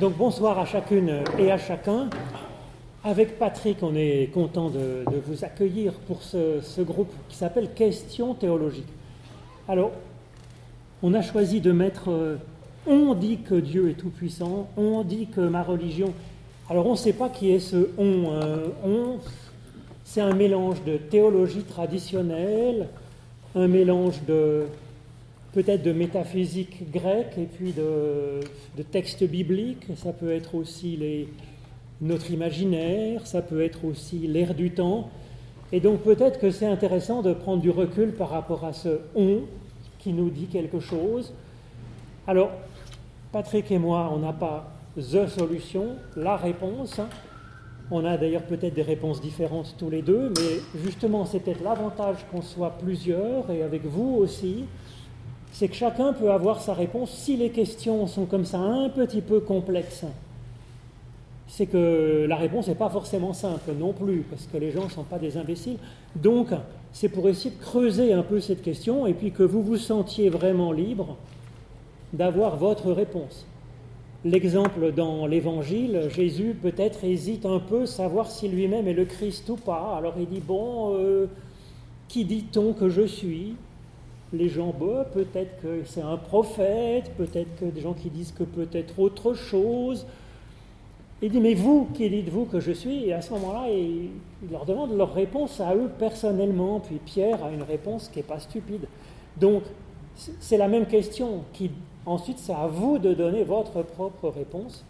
Donc bonsoir à chacune et à chacun. Avec Patrick, on est content de, vous accueillir pour ce, groupe qui s'appelle Questions théologiques. Alors, on a choisi de mettre euh, On dit que Dieu est tout-puissant, on dit que ma religion. Alors, on ne sait pas qui est ce on. Euh, on, c'est un mélange de théologie traditionnelle, un mélange de peut-être de métaphysique grecque et puis de, textes bibliques. Ça peut être aussi notre imaginaire, ça peut être aussi l'air du temps. Et donc peut-être que c'est intéressant de prendre du recul par rapport à ce on qui nous dit quelque chose. Alors, Patrick et moi, on n'a pas the solution, la réponse. On a d'ailleurs peut-être des réponses différentes tous les deux, mais justement, c'est peut-être l'avantage qu'on soit plusieurs et avec vous aussi c'est que chacun peut avoir sa réponse si les questions sont comme ça un petit peu complexes. C'est que la réponse n'est pas forcément simple non plus, parce que les gens ne sont pas des imbéciles. Donc, c'est pour essayer de creuser un peu cette question et puis que vous vous sentiez vraiment libre d'avoir votre réponse. L'exemple dans l'Évangile, Jésus peut-être hésite un peu savoir si lui-même est le Christ ou pas. Alors il dit, bon, euh, qui dit-on que je suis? Les gens, bah, peut-être que c'est un prophète, peut-être que des gens qui disent que peut-être autre chose. Il dit, mais vous, qui dites-vous que je suis? Et à ce moment-là, il, leur demande leur réponse à eux personnellement. Puis Pierre a une réponse qui n'est pas stupide. Donc, c'est la même question. Qui, ensuite, c'est à vous de donner votre propre réponse.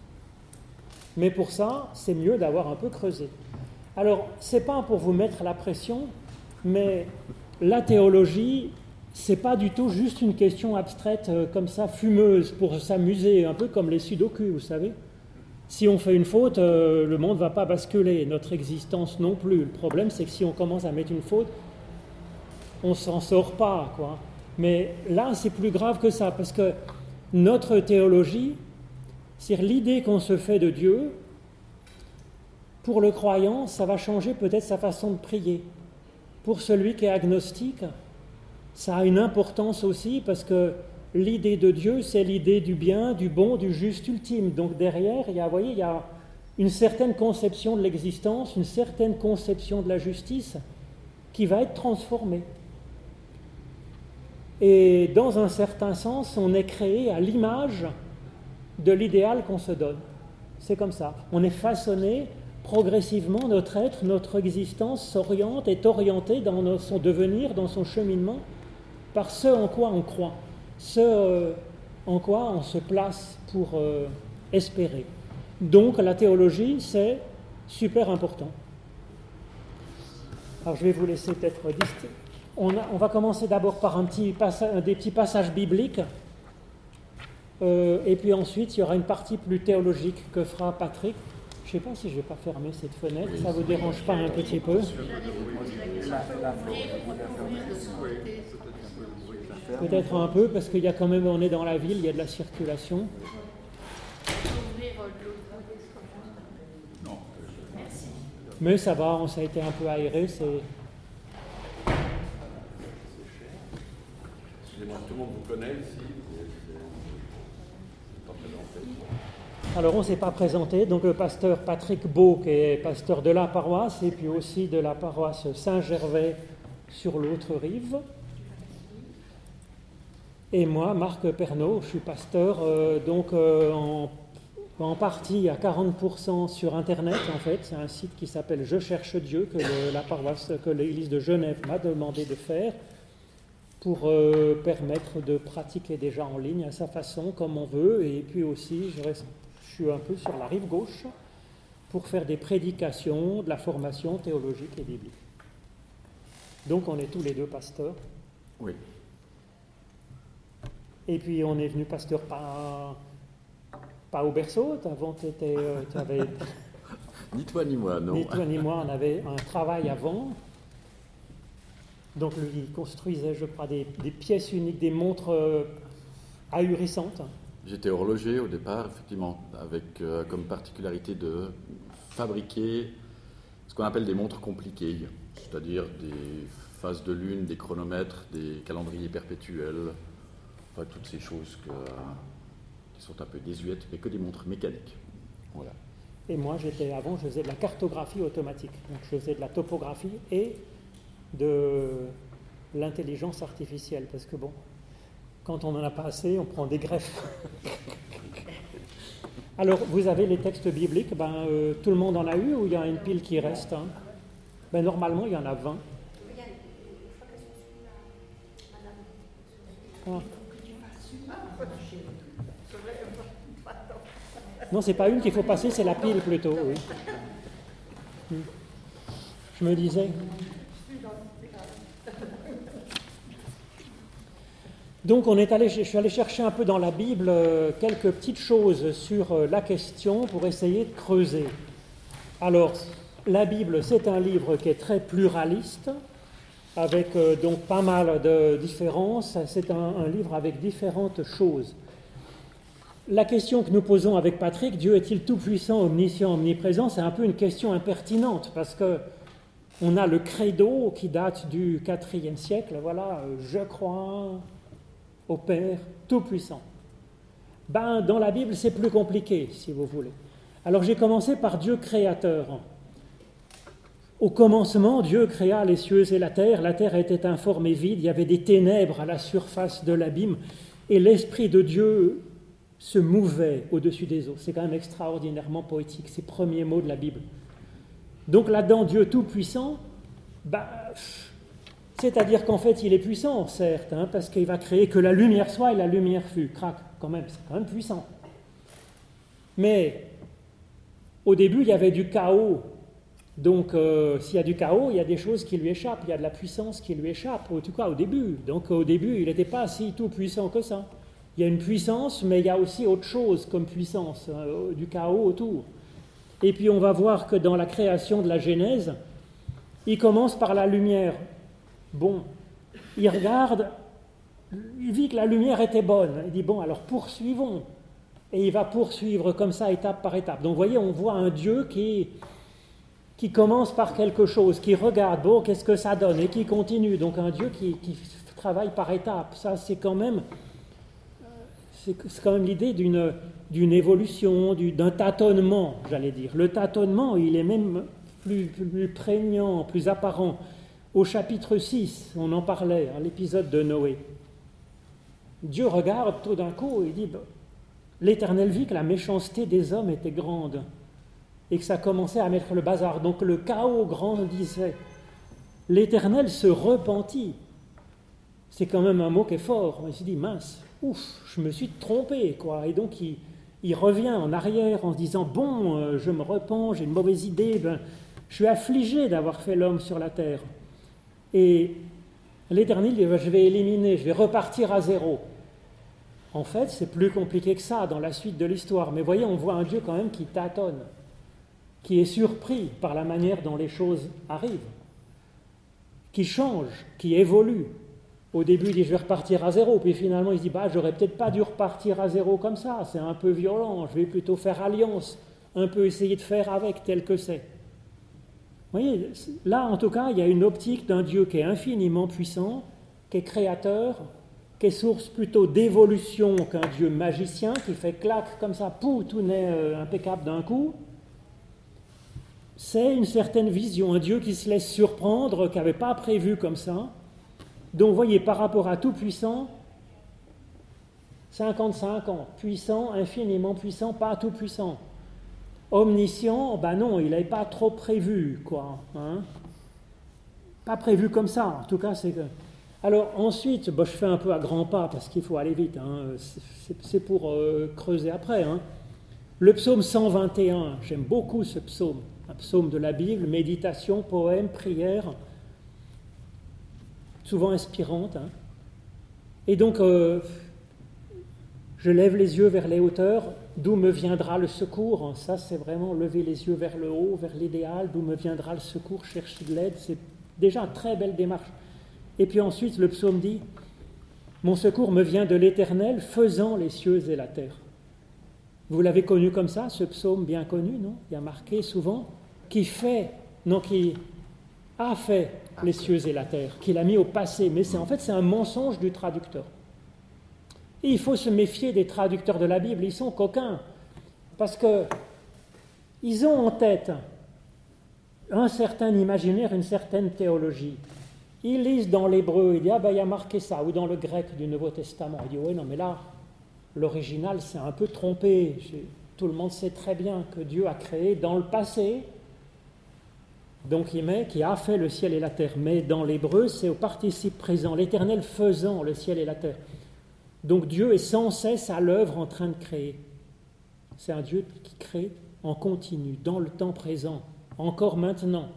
Mais pour ça, c'est mieux d'avoir un peu creusé. Alors, ce n'est pas pour vous mettre la pression, mais la théologie, c'est pas du tout juste une question abstraite euh, comme ça, fumeuse, pour s'amuser, un peu comme les sudoku, vous savez. Si on fait une faute, euh, le monde ne va pas basculer, notre existence non plus. Le problème, c'est que si on commence à mettre une faute, on s'en sort pas, quoi. Mais là, c'est plus grave que ça, parce que notre théologie, c'est l'idée qu'on se fait de Dieu, pour le croyant, ça va changer peut-être sa façon de prier. Pour celui qui est agnostique, ça a une importance aussi parce que l'idée de Dieu, c'est l'idée du bien, du bon, du juste ultime. Donc derrière, il y a, voyez, il y a une certaine conception de l'existence, une certaine conception de la justice qui va être transformée. Et dans un certain sens, on est créé à l'image de l'idéal qu'on se donne. C'est comme ça. On est façonné progressivement, notre être, notre existence s'oriente, est orientée dans son devenir, dans son cheminement par ce en quoi on croit, ce euh, en quoi on se place pour euh, espérer. Donc la théologie, c'est super important. Alors je vais vous laisser peut-être on, on, va commencer d'abord par un petit des petits passages bibliques, euh, et puis ensuite il y aura une partie plus théologique que fera Patrick. Je ne sais pas si je ne vais pas fermer cette fenêtre, ça ne vous dérange pas un petit peu? Peut-être un peu, parce qu'il y a quand même, on est dans la ville, il y a de la circulation. Mais ça va, on, ça a été un peu aéré, c'est... Excusez-moi, tout le monde vous connaît ici alors on ne s'est pas présenté, donc le pasteur Patrick Beau, qui est pasteur de la paroisse, et puis aussi de la paroisse Saint-Gervais sur l'autre rive. Et moi, Marc Pernaud, je suis pasteur, euh, donc euh, en, partie à 40% sur Internet, en fait. C'est un site qui s'appelle Je cherche Dieu, que la paroisse, que l'église de Genève m'a demandé de faire pour euh, permettre de pratiquer déjà en ligne à sa façon, comme on veut. Et puis aussi, je, reste, je suis un peu sur la rive gauche pour faire des prédications, de la formation théologique et biblique. Donc on est tous les deux pasteurs. Oui. Et puis on est venu pasteur pas, pas au berceau, avant tu euh, avais... ni toi ni moi, non. Ni toi ni moi, on avait un travail avant. Donc lui, il construisait, je crois, des, pièces uniques, des montres euh, ahurissantes. J'étais horloger au départ, effectivement, avec euh, comme particularité de fabriquer ce qu'on appelle des montres compliquées, c'est-à-dire des phases de lune, des chronomètres, des calendriers perpétuels, toutes ces choses qui sont un peu désuètes, mais que des montres mécaniques. Voilà. Et moi, j'étais avant, je faisais de la cartographie automatique. Donc, je faisais de la topographie et de l'intelligence artificielle. Parce que bon, quand on n'en a pas assez, on prend des greffes. Alors, vous avez les textes bibliques, ben, euh, tout le monde en a eu ou il y a une pile qui reste hein? Ben, Normalement, il y en a 20. Ah. Non, c'est pas une qu'il faut passer, c'est la pile plutôt. Je me disais. Donc on est allé, je suis allé chercher un peu dans la Bible euh, quelques petites choses sur euh, la question pour essayer de creuser. Alors, la Bible, c'est un livre qui est très pluraliste, avec euh, donc pas mal de différences. C'est un, livre avec différentes choses. La question que nous posons avec Patrick, Dieu est-il tout-puissant, omniscient, omniprésent, c'est un peu une question impertinente parce que on a le credo qui date du IVe siècle, voilà, je crois au Père tout-puissant. Ben, dans la Bible, c'est plus compliqué, si vous voulez. Alors j'ai commencé par Dieu créateur. Au commencement, Dieu créa les cieux et la terre. La terre était informe et vide. Il y avait des ténèbres à la surface de l'abîme. Et l'Esprit de Dieu se mouvait au-dessus des eaux. C'est quand même extraordinairement poétique, ces premiers mots de la Bible. Donc là-dedans, Dieu Tout-Puissant, bah, c'est-à-dire qu'en fait, il est puissant, certes, hein, parce qu'il va créer que la lumière soit et la lumière fut. Crac, quand même, c'est quand même puissant. Mais au début, il y avait du chaos donc, euh, s'il y a du chaos, il y a des choses qui lui échappent, il y a de la puissance qui lui échappe, en tout cas au début. Donc, au début, il n'était pas si tout puissant que ça. Il y a une puissance, mais il y a aussi autre chose comme puissance, euh, du chaos autour. Et puis, on va voir que dans la création de la Genèse, il commence par la lumière. Bon, il regarde, il vit que la lumière était bonne. Il dit, bon, alors poursuivons. Et il va poursuivre comme ça, étape par étape. Donc, vous voyez, on voit un Dieu qui qui commence par quelque chose, qui regarde, bon, qu'est-ce que ça donne, et qui continue. Donc un Dieu qui, travaille par étapes. Ça, c'est quand même, c'est quand même l'idée d'une, évolution, d'un tâtonnement, j'allais dire. Le tâtonnement, il est même plus, prégnant, plus apparent. Au chapitre 6, on en parlait, à l'épisode de Noé. Dieu regarde tout d'un coup et dit, l'Éternel vit que la méchanceté des hommes était grande et que ça commençait à mettre le bazar. Donc le chaos grandissait. L'Éternel se repentit. C'est quand même un mot qui est fort. On se dit, mince, ouf, je me suis trompé, quoi. Et donc il, revient en arrière en se disant, bon, euh, je me repens, j'ai une mauvaise idée, ben, je suis affligé d'avoir fait l'homme sur la terre. Et l'Éternel dit, ben, je vais éliminer, je vais repartir à zéro. En fait, c'est plus compliqué que ça dans la suite de l'histoire. Mais voyez, on voit un Dieu quand même qui tâtonne qui est surpris par la manière dont les choses arrivent, qui change, qui évolue. Au début, il dit je vais repartir à zéro, puis finalement il dit bah j'aurais peut-être pas dû repartir à zéro comme ça, c'est un peu violent, je vais plutôt faire alliance, un peu essayer de faire avec tel que c'est. Vous voyez, là en tout cas, il y a une optique d'un Dieu qui est infiniment puissant, qui est créateur, qui est source plutôt d'évolution qu'un Dieu magicien qui fait claque comme ça, pou, tout n'est euh, impeccable d'un coup c'est une certaine vision, un Dieu qui se laisse surprendre, qui n'avait pas prévu comme ça. Donc, vous voyez, par rapport à tout-puissant, 55 ans, puissant, infiniment puissant, pas tout-puissant. Omniscient, ben non, il n'avait pas trop prévu, quoi. Hein. pas prévu comme ça, en tout cas. Alors ensuite, je fais un peu à grands pas parce qu'il faut aller vite, hein. c'est pour euh, creuser après. Hein. Le psaume 121, j'aime beaucoup ce psaume un psaume de la Bible, méditation, poème, prière, souvent inspirante. Hein. Et donc, euh, je lève les yeux vers les hauteurs, d'où me viendra le secours. Ça, c'est vraiment lever les yeux vers le haut, vers l'idéal, d'où me viendra le secours, chercher de l'aide. C'est déjà une très belle démarche. Et puis ensuite, le psaume dit, Mon secours me vient de l'Éternel, faisant les cieux et la terre. Vous l'avez connu comme ça, ce psaume bien connu, non? Il y a marqué souvent qui fait, non, qui a fait les cieux et la terre, qu'il a mis au passé. Mais c'est en fait c'est un mensonge du traducteur. Et il faut se méfier des traducteurs de la Bible, ils sont coquins. Parce que ils ont en tête un certain imaginaire, une certaine théologie. Ils lisent dans l'hébreu, ils disent Ah ben il y a marqué ça, ou dans le grec du Nouveau Testament. Ils disent Oui, non, mais là, l'original s'est un peu trompé. Tout le monde sait très bien que Dieu a créé dans le passé. Donc il met qui a fait le ciel et la terre. Mais dans l'hébreu, c'est au participe présent, l'éternel faisant le ciel et la terre. Donc Dieu est sans cesse à l'œuvre en train de créer. C'est un Dieu qui crée en continu, dans le temps présent, encore maintenant.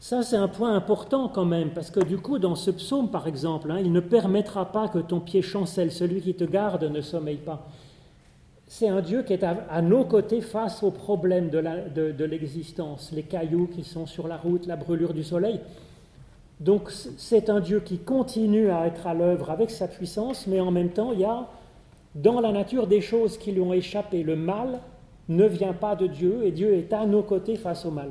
Ça, c'est un point important quand même, parce que du coup, dans ce psaume, par exemple, hein, il ne permettra pas que ton pied chancelle, celui qui te garde ne sommeille pas. C'est un Dieu qui est à, nos côtés face aux problèmes de l'existence, les cailloux qui sont sur la route, la brûlure du soleil. Donc c'est un Dieu qui continue à être à l'œuvre avec sa puissance, mais en même temps, il y a dans la nature des choses qui lui ont échappé. Le mal ne vient pas de Dieu et Dieu est à nos côtés face au mal.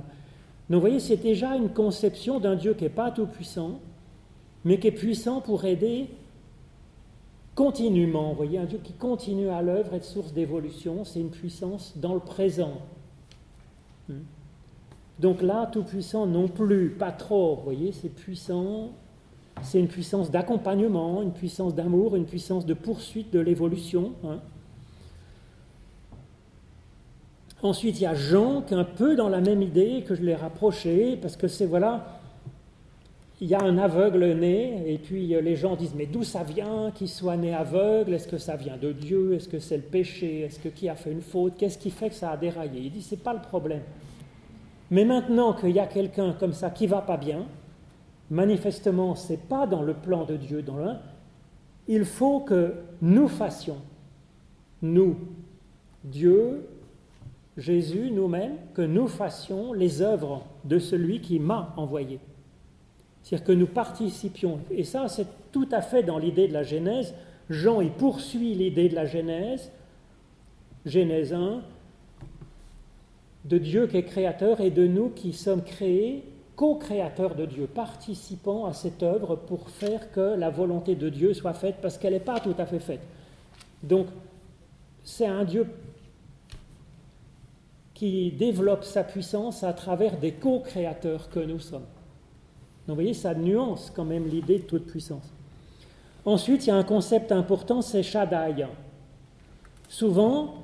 Donc vous voyez, c'est déjà une conception d'un Dieu qui n'est pas tout puissant, mais qui est puissant pour aider continuellement. Vous voyez, un Dieu qui continue à l'œuvre, être source d'évolution, c'est une puissance dans le présent. Hmm. Donc là, tout puissant non plus, pas trop, vous voyez, c'est puissant, c'est une puissance d'accompagnement, une puissance d'amour, une puissance de poursuite de l'évolution. Hein. Ensuite, il y a Jean qui est un peu dans la même idée que je l'ai rapproché, parce que c'est voilà, il y a un aveugle né, et puis euh, les gens disent mais d'où ça vient qu'il soit né aveugle? Est-ce que ça vient de Dieu? Est-ce que c'est le péché? Est-ce que qui a fait une faute? Qu'est-ce qui fait que ça a déraillé? Il dit c'est pas le problème. Mais maintenant qu'il y a quelqu'un comme ça qui va pas bien, manifestement c'est pas dans le plan de Dieu, dans l'un. Il faut que nous fassions, nous, Dieu, Jésus, nous-mêmes, que nous fassions les œuvres de celui qui m'a envoyé. C'est-à-dire que nous participions. Et ça, c'est tout à fait dans l'idée de la Genèse. Jean, il poursuit l'idée de la Genèse, Genèse 1, de Dieu qui est créateur et de nous qui sommes créés, co-créateurs de Dieu, participant à cette œuvre pour faire que la volonté de Dieu soit faite parce qu'elle n'est pas tout à fait faite. Donc, c'est un Dieu qui développe sa puissance à travers des co-créateurs que nous sommes. Donc vous voyez, ça nuance quand même l'idée de toute puissance. Ensuite, il y a un concept important, c'est Shaddai. Souvent,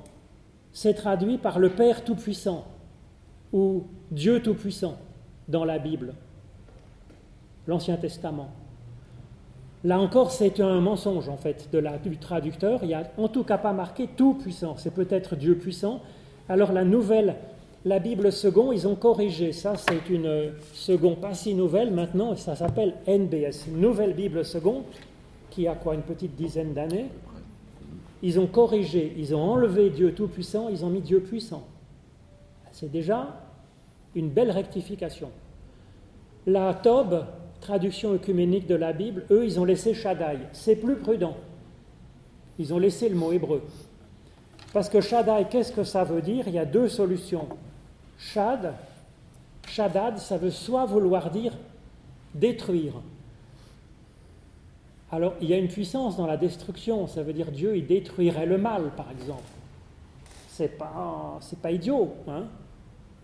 c'est traduit par le Père Tout-Puissant ou Dieu Tout-Puissant dans la Bible, l'Ancien Testament. Là encore, c'est un mensonge en fait de la, du traducteur. Il n'y a en tout cas pas marqué Tout-Puissant. C'est peut-être Dieu puissant, alors la nouvelle, la Bible second, ils ont corrigé. Ça, c'est une second pas si nouvelle maintenant, ça s'appelle NBS, nouvelle Bible second, qui a quoi, une petite dizaine d'années. Ils ont corrigé, ils ont enlevé Dieu tout-puissant, ils ont mis Dieu puissant. C'est déjà une belle rectification. La Tob, traduction œcuménique de la Bible, eux, ils ont laissé Shaddai. C'est plus prudent. Ils ont laissé le mot hébreu. Parce que Shaddai, qu'est-ce que ça veut dire? Il y a deux solutions. Shad, Shaddad, ça veut soit vouloir dire détruire. Alors, il y a une puissance dans la destruction, ça veut dire Dieu, il détruirait le mal, par exemple. C'est pas, c'est pas idiot, hein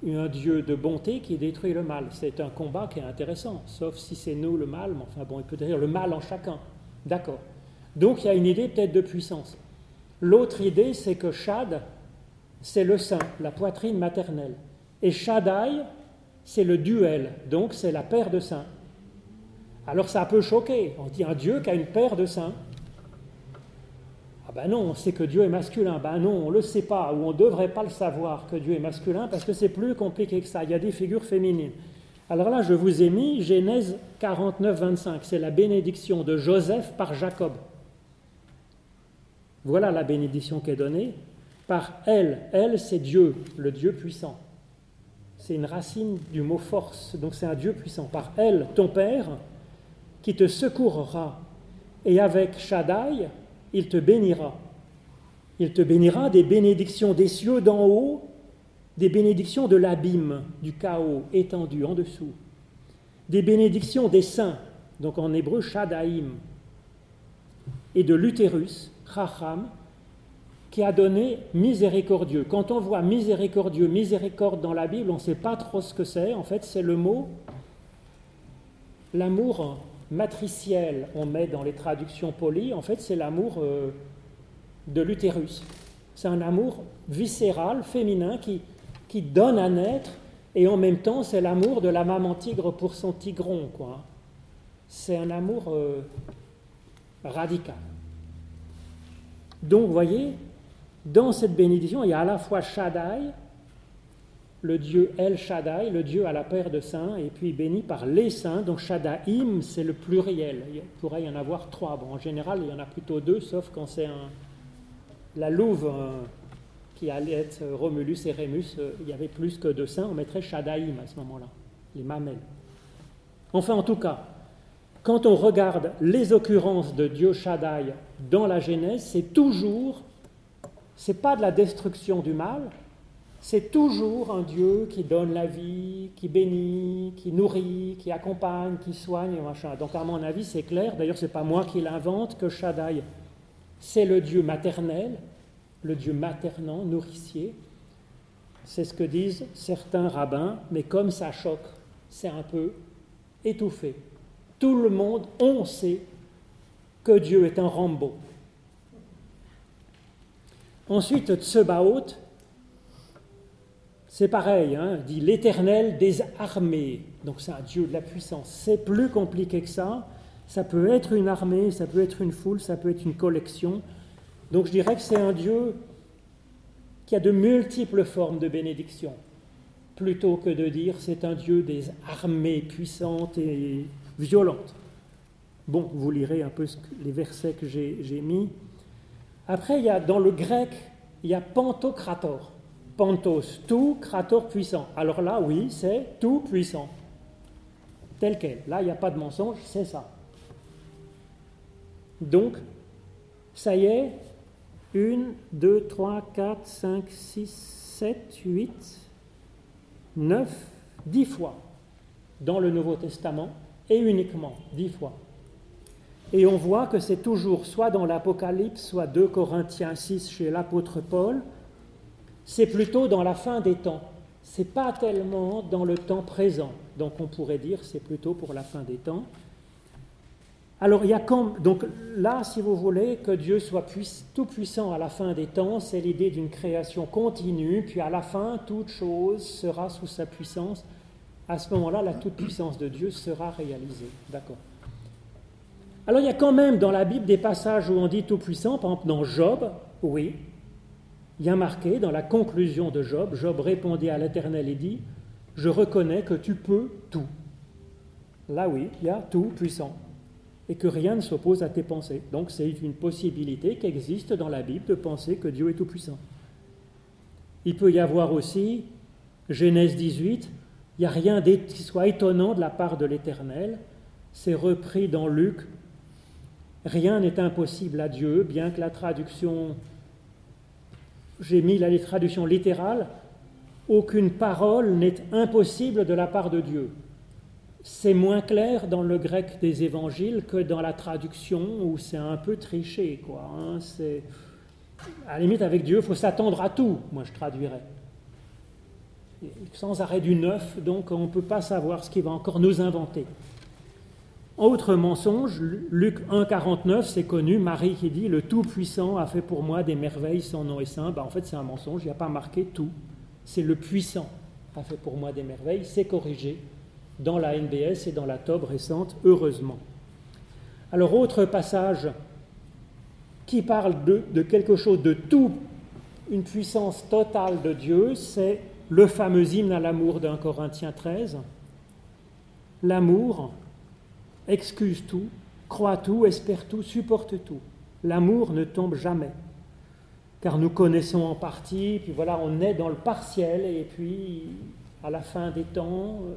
un Dieu de bonté qui détruit le mal. C'est un combat qui est intéressant, sauf si c'est nous le mal, mais enfin bon, il peut dire le mal en chacun. D'accord. Donc il y a une idée peut-être de puissance. L'autre idée, c'est que Shad, c'est le sein, la poitrine maternelle. Et Shaddai, c'est le duel, donc c'est la paire de seins. Alors ça peut choquer. On dit un Dieu qui a une paire de seins. Ah ben non, on sait que Dieu est masculin. Ben non, on ne le sait pas, ou on ne devrait pas le savoir que Dieu est masculin, parce que c'est plus compliqué que ça. Il y a des figures féminines. Alors là, je vous ai mis Genèse 49, 25. C'est la bénédiction de Joseph par Jacob. Voilà la bénédiction qui est donnée. Par elle, elle c'est Dieu, le Dieu puissant. C'est une racine du mot force, donc c'est un Dieu puissant. Par elle, ton Père, qui te secourra, et avec Shaddai, il te bénira. Il te bénira des bénédictions des cieux d'en haut, des bénédictions de l'abîme, du chaos étendu en dessous, des bénédictions des saints, donc en hébreu Shadaïm, et de l'utérus, Chacham, qui a donné miséricordieux. Quand on voit miséricordieux, miséricorde dans la Bible, on ne sait pas trop ce que c'est. En fait, c'est le mot, l'amour matriciel, on met dans les traductions polies, en fait, c'est l'amour euh, de l'utérus. C'est un amour viscéral, féminin, qui, qui donne à naître, et en même temps, c'est l'amour de la maman tigre pour son tigron, quoi. C'est un amour euh, radical. Donc, vous voyez, dans cette bénédiction, il y a à la fois Shaddai, le Dieu El Shaddai, le Dieu à la paire de saints, et puis béni par les saints. Donc Shaddai, c'est le pluriel. Il pourrait y en avoir trois. Bon, en général, il y en a plutôt deux, sauf quand c'est la louve qui allait être Romulus et Rémus. Euh, il y avait plus que deux saints, on mettrait Shaddai à ce moment-là, les mamelles. Enfin, en tout cas, quand on regarde les occurrences de Dieu Shaddai dans la Genèse, c'est toujours, c'est pas de la destruction du mal, c'est toujours un Dieu qui donne la vie, qui bénit, qui nourrit, qui accompagne, qui soigne, machin. Donc à mon avis, c'est clair. D'ailleurs, c'est pas moi qui l'invente que Shaddai, c'est le Dieu maternel, le Dieu maternant, nourricier. C'est ce que disent certains rabbins, mais comme ça choque, c'est un peu étouffé. Tout le monde, on sait que Dieu est un Rambo. Ensuite, Tsebaot, c'est pareil, hein, dit l'Éternel des armées. Donc c'est un Dieu de la puissance. C'est plus compliqué que ça. Ça peut être une armée, ça peut être une foule, ça peut être une collection. Donc je dirais que c'est un Dieu qui a de multiples formes de bénédiction, plutôt que de dire c'est un Dieu des armées puissantes et violentes. Bon, vous lirez un peu les versets que j'ai mis. Après, il y a, dans le grec, il y a pantocrator. Pantos, tout, Krator puissant. Alors là, oui, c'est tout puissant. Tel quel. Là, il n'y a pas de mensonge, c'est ça. Donc, ça y est, 1, 2, 3, 4, 5, 6, 7, 8, 9, 10 fois dans le Nouveau Testament, et uniquement 10 fois. Et on voit que c'est toujours soit dans l'Apocalypse, soit 2 Corinthiens 6 chez l'apôtre Paul, c'est plutôt dans la fin des temps. C'est pas tellement dans le temps présent. Donc on pourrait dire c'est plutôt pour la fin des temps. Alors il y a comme, donc là, si vous voulez que Dieu soit tout puissant à la fin des temps, c'est l'idée d'une création continue, puis à la fin, toute chose sera sous sa puissance. À ce moment-là, la toute puissance de Dieu sera réalisée. D'accord. Alors il y a quand même dans la Bible des passages où on dit tout puissant, par exemple dans Job, oui, il y a marqué dans la conclusion de Job, Job répondit à l'Éternel et dit, je reconnais que tu peux tout. Là oui, il y a tout puissant. Et que rien ne s'oppose à tes pensées. Donc c'est une possibilité qui existe dans la Bible de penser que Dieu est tout puissant. Il peut y avoir aussi, Genèse 18, il n'y a rien qui soit étonnant de la part de l'Éternel. C'est repris dans Luc. Rien n'est impossible à Dieu, bien que la traduction j'ai mis la traduction littérale, aucune parole n'est impossible de la part de Dieu. C'est moins clair dans le grec des évangiles que dans la traduction où c'est un peu triché. Quoi, hein. à la limite, avec Dieu, il faut s'attendre à tout, moi je traduirais. Sans arrêt du neuf, donc on ne peut pas savoir ce qu'il va encore nous inventer. Autre mensonge, Luc 1,49, c'est connu, Marie qui dit Le Tout-Puissant a fait pour moi des merveilles, son nom est saint. Ben, en fait, c'est un mensonge, il n'y a pas marqué tout. C'est le puissant a fait pour moi des merveilles, c'est corrigé dans la NBS et dans la TOB récente, heureusement. Alors, autre passage qui parle de, de quelque chose de tout, une puissance totale de Dieu, c'est le fameux hymne à l'amour d'un Corinthiens 13. L'amour, excuse tout, croit tout, espère tout, supporte tout. L'amour ne tombe jamais. Car nous connaissons en partie, puis voilà, on est dans le partiel, et puis à la fin des temps, euh,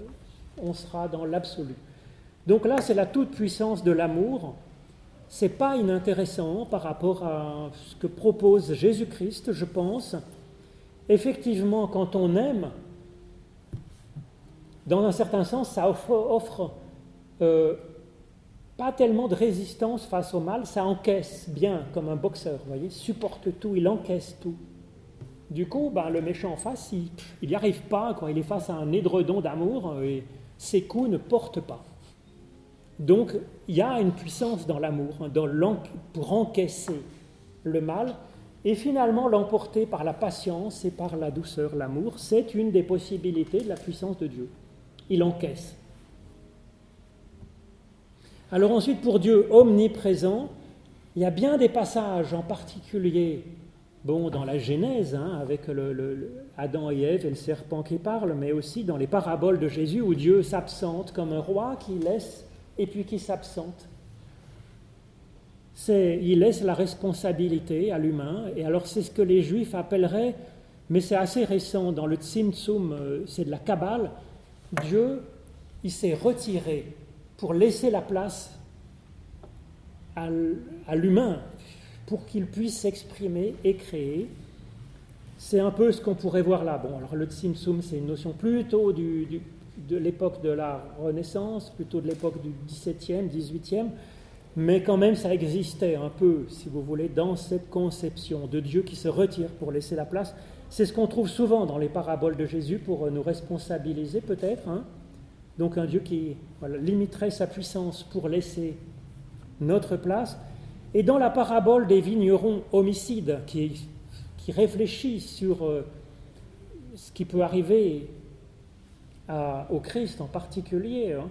on sera dans l'absolu. Donc là, c'est la toute-puissance de l'amour. C'est pas inintéressant par rapport à ce que propose Jésus-Christ, je pense. Effectivement, quand on aime, dans un certain sens, ça offre, euh, pas tellement de résistance face au mal, ça encaisse bien comme un boxeur, vous voyez, supporte tout, il encaisse tout. Du coup, ben, le méchant en face, il n'y arrive pas, quand il est face à un édredon d'amour, euh, et ses coups ne portent pas. Donc, il y a une puissance dans l'amour, hein, pour encaisser le mal, et finalement l'emporter par la patience et par la douceur, l'amour, c'est une des possibilités de la puissance de Dieu. Il encaisse. Alors ensuite, pour Dieu omniprésent, il y a bien des passages en particulier, bon, dans la Genèse, hein, avec Adam et Ève et le serpent qui parlent, mais aussi dans les paraboles de Jésus où Dieu s'absente comme un roi qui laisse et puis qui s'absente. il laisse la responsabilité à l'humain, et alors c'est ce que les Juifs appelleraient, mais c'est assez récent, dans le Tzimtzum, euh, c'est de la Kabbale, Dieu, il s'est retiré pour laisser la place à, l'humain, pour qu'il puisse s'exprimer et créer. C'est un peu ce qu'on pourrait voir là. Bon, alors le Tsimtsum, c'est une notion plutôt de l'époque de la Renaissance, plutôt de l'époque du XVIIe, XVIIIe, mais quand même ça existait un peu, si vous voulez, dans cette conception de Dieu qui se retire pour laisser la place. C'est ce qu'on trouve souvent dans les paraboles de Jésus pour nous responsabiliser peut-être. Hein donc un Dieu qui limiterait sa puissance pour laisser notre place. Et dans la parabole des vignerons homicides, qui, réfléchit sur euh, ce qui peut arriver au Christ en particulier. Hein.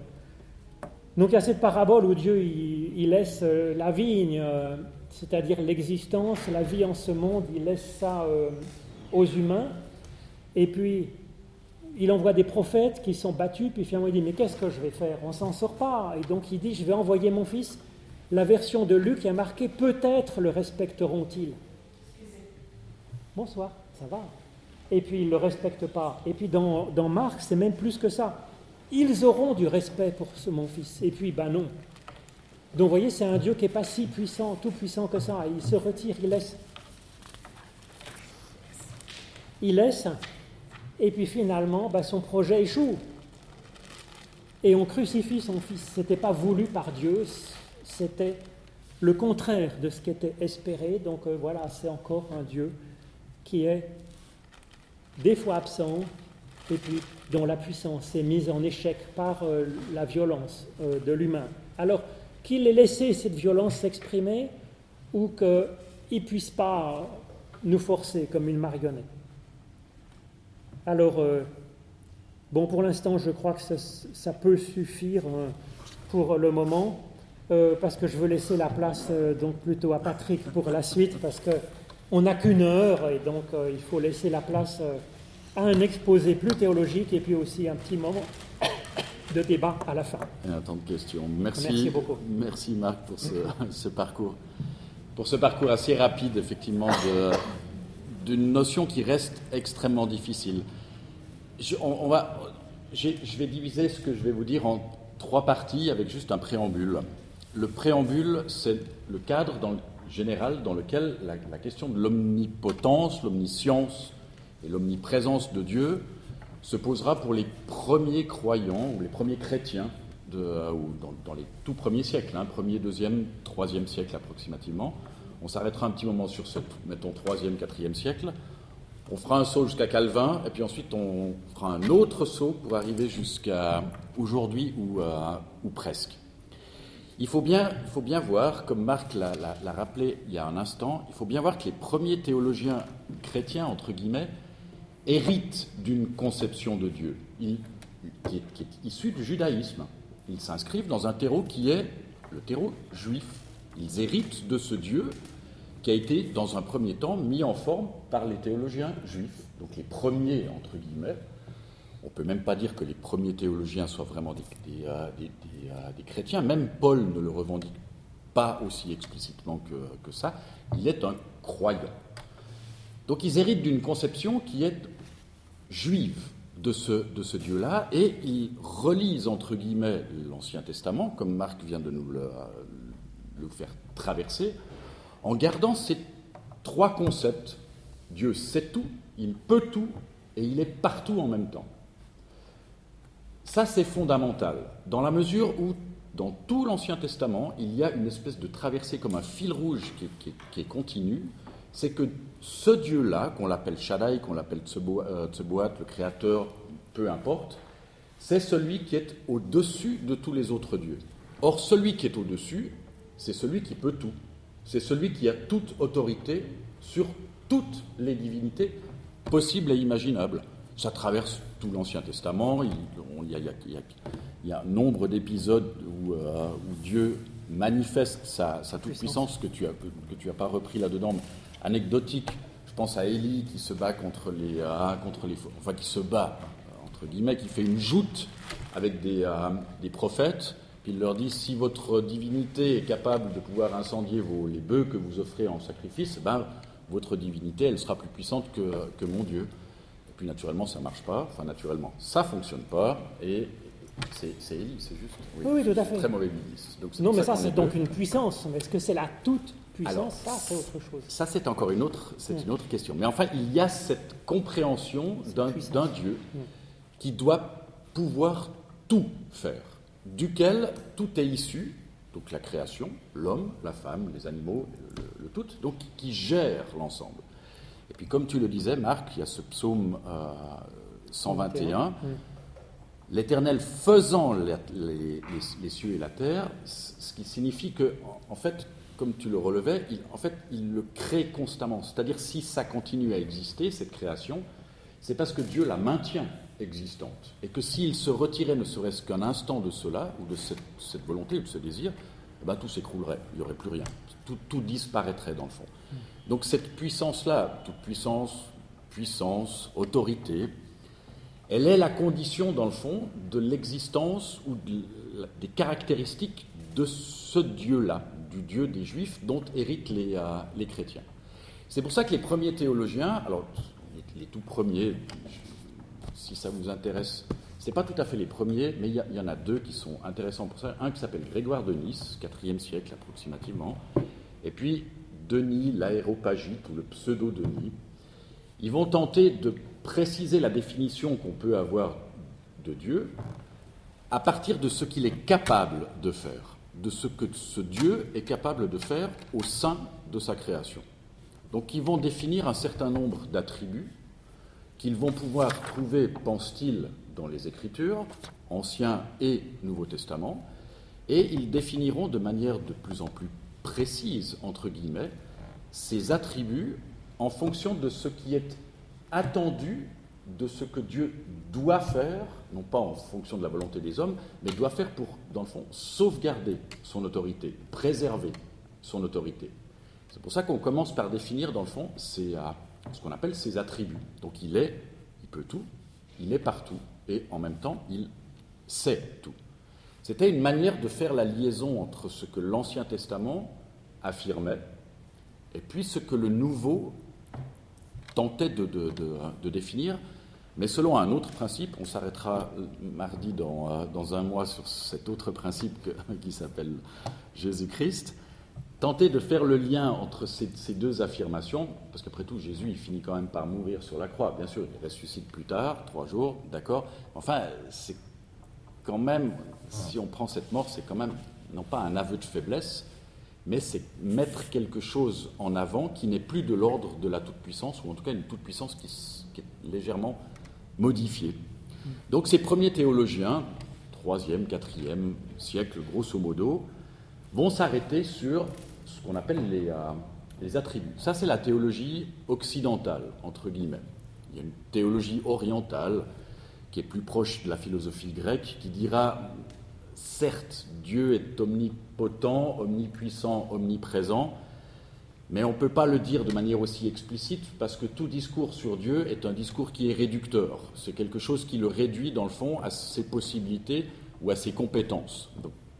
Donc il y a cette parabole où Dieu il, laisse euh, la vigne, euh, c'est-à-dire l'existence, la vie en ce monde, il laisse ça aux humains. Et puis il envoie des prophètes qui sont battus, puis finalement il dit Mais qu'est-ce que je vais faire? On s'en sort pas. Et donc il dit Je vais envoyer mon fils. La version de Luc a marqué Peut-être le respecteront-ils. Bonsoir, ça va? Et puis ils ne le respectent pas. Et puis dans, dans Marc, c'est même plus que ça. Ils auront du respect pour mon fils. Et puis, ben non. Donc vous voyez, c'est un Dieu qui n'est pas si puissant, tout puissant que ça. Il se retire, il laisse. Il laisse et puis finalement, bah, son projet échoue. Et on crucifie son fils. Ce n'était pas voulu par Dieu, c'était le contraire de ce qui était espéré. Donc euh, voilà, c'est encore un Dieu qui est des fois absent et puis dont la puissance est mise en échec par euh, la violence euh, de l'humain. Alors qu'il ait laissé cette violence s'exprimer ou qu'il ne puisse pas nous forcer comme une marionnette. Alors, euh, bon, pour l'instant, je crois que ça, peut suffire hein, pour le moment, euh, parce que je veux laisser la place euh, donc plutôt à Patrick pour la suite, parce qu'on n'a qu'une heure, et donc il faut laisser la place à un exposé plus théologique, et puis aussi un petit moment de débat à la fin. Et un temps de questions. Merci, beaucoup. Merci Marc pour ce, parcours. Pour ce parcours assez rapide, effectivement, d'une notion qui reste extrêmement difficile. Je, vais diviser ce que je vais vous dire en trois parties avec juste un préambule. Le préambule, c'est le cadre général dans lequel la, question de l'omnipotence, l'omniscience et l'omniprésence de Dieu se posera pour les premiers croyants ou les premiers chrétiens ou dans, les tout premiers siècles, hein, premier, deuxième, troisième siècle approximativement. On s'arrêtera un petit moment sur ce, mettons, troisième, quatrième siècle. On fera un saut jusqu'à Calvin, et puis ensuite on fera un autre saut pour arriver jusqu'à aujourd'hui ou, euh, presque. Il faut, bien, il faut bien voir, comme Marc l'a rappelé il y a un instant, il faut bien voir que les premiers théologiens chrétiens, entre guillemets, héritent d'une conception de Dieu qui, est, qui est issue du judaïsme. Ils s'inscrivent dans un terreau qui est le terreau juif. Ils héritent de ce Dieu qui a été, dans un premier temps, mis en forme par les théologiens juifs, donc les premiers, entre guillemets. On ne peut même pas dire que les premiers théologiens soient vraiment des, euh, euh, chrétiens. Même Paul ne le revendique pas aussi explicitement que, ça. Il est un croyant. Donc ils héritent d'une conception qui est juive de ce Dieu-là, et ils relisent, entre guillemets, l'Ancien Testament, comme Marc vient de nous le, le faire traverser, en gardant ces trois concepts. Dieu sait tout, il peut tout et il est partout en même temps. Ça, c'est fondamental, dans la mesure où, dans tout l'Ancien Testament, il y a une espèce de traversée comme un fil rouge qui est, continu. C'est que ce Dieu-là, qu'on l'appelle Shaddai, qu'on l'appelle Tseboat, euh, le Créateur, peu importe, c'est celui qui est au-dessus de tous les autres dieux. Or, celui qui est au-dessus, c'est celui qui peut tout. C'est celui qui a toute autorité sur toutes les divinités possibles et imaginables. Ça traverse tout l'Ancien Testament. Il, y, a, un nombre d'épisodes où, euh, Dieu manifeste sa, toute-puissance que tu n'as que, pas repris là-dedans, anecdotique. Je pense à Élie qui se bat contre les, euh, contre les, enfin qui se bat entre guillemets, qui fait une joute avec des, euh, des prophètes. Il leur dit si votre divinité est capable de pouvoir incendier vos, les bœufs que vous offrez en sacrifice, ben, votre divinité, elle sera plus puissante que, que mon Dieu puis naturellement, ça ne marche pas. Enfin, naturellement, ça ne fonctionne pas. Et c'est Élie, c'est juste. Oui, tout à fait. Très mauvais milice. non, mais ça, c'est donc une puissance. Mais est-ce que c'est la toute puissance? Ça, c'est autre chose. Ça, c'est encore une autre, c'est une autre question. Mais enfin, il y a cette compréhension d'un Dieu qui doit pouvoir tout faire, duquel tout est issu, donc la création, l'homme, la femme, les animaux, le, le tout, donc qui gère l'ensemble. Et puis comme tu le disais, Marc, il y a ce psaume 121, euh, l'Éternel faisant les, cieux et la terre, ce qui signifie que, en fait, comme tu le relevais, il, en fait, il le crée constamment. C'est-à-dire, si ça continue à exister, cette création, c'est parce que Dieu la maintient existante. Et que s'il se retirait ne serait-ce qu'un instant de cela, ou de cette, volonté, ou de ce désir, eh ben, tout s'écroulerait, il n'y aurait plus rien. Tout, tout, disparaîtrait dans le fond. Donc cette puissance-là, toute puissance, puissance, autorité, elle est la condition, dans le fond, de l'existence ou des caractéristiques de ce Dieu-là, du Dieu des Juifs dont héritent les, euh, les chrétiens. C'est pour ça que les premiers théologiens, alors les, tout premiers, si ça vous intéresse, ce pas tout à fait les premiers, mais il y, y, en a deux qui sont intéressants pour ça. Un qui s'appelle Grégoire de Nice, 4e siècle approximativement, et puis Denis l'aéropagite ou le pseudo-Denis, ils vont tenter de préciser la définition qu'on peut avoir de Dieu à partir de ce qu'il est capable de faire, de ce que ce Dieu est capable de faire au sein de sa création. Donc ils vont définir un certain nombre d'attributs qu'ils vont pouvoir trouver, pense-t-il, dans les Écritures, Ancien et Nouveau Testament, et ils définiront de manière de plus en plus précise, entre guillemets, ces attributs en fonction de ce qui est attendu de ce que Dieu doit faire, non pas en fonction de la volonté des hommes, mais doit faire pour, dans le fond, sauvegarder son autorité, préserver son autorité. C'est pour ça qu'on commence par définir, dans le fond, ce qu'on appelle ses attributs. Donc il est, il peut tout, il est partout, et en même temps, il sait tout. C'était une manière de faire la liaison entre ce que l'Ancien Testament affirmait et puis ce que le Nouveau tentait de, définir, mais selon un autre principe, on s'arrêtera euh, mardi dans, euh, dans, un mois sur cet autre principe qui s'appelle Jésus-Christ, tenter de faire le lien entre ces, deux affirmations, parce qu'après tout, Jésus, il finit quand même par mourir sur la croix. Bien sûr, il ressuscite plus tard, trois jours, d'accord. Enfin, c'est quand même, si on prend cette mort, c'est quand même, non pas un aveu de faiblesse, mais c'est mettre quelque chose en avant qui n'est plus de l'ordre de la toute-puissance, ou en tout cas une toute-puissance qui, est légèrement modifiée. Donc ces premiers théologiens, 3e, 4e siècle grosso modo, vont s'arrêter sur ce qu'on appelle les, euh, les attributs. Ça, c'est la théologie occidentale, entre guillemets. Il y a une théologie orientale qui est plus proche de la philosophie grecque, qui dira certes, Dieu est omnipotent, omnipuissant, omniprésent, mais on ne peut pas le dire de manière aussi explicite parce que tout discours sur Dieu est un discours qui est réducteur. C'est quelque chose qui le réduit, dans le fond, à ses possibilités ou à ses compétences.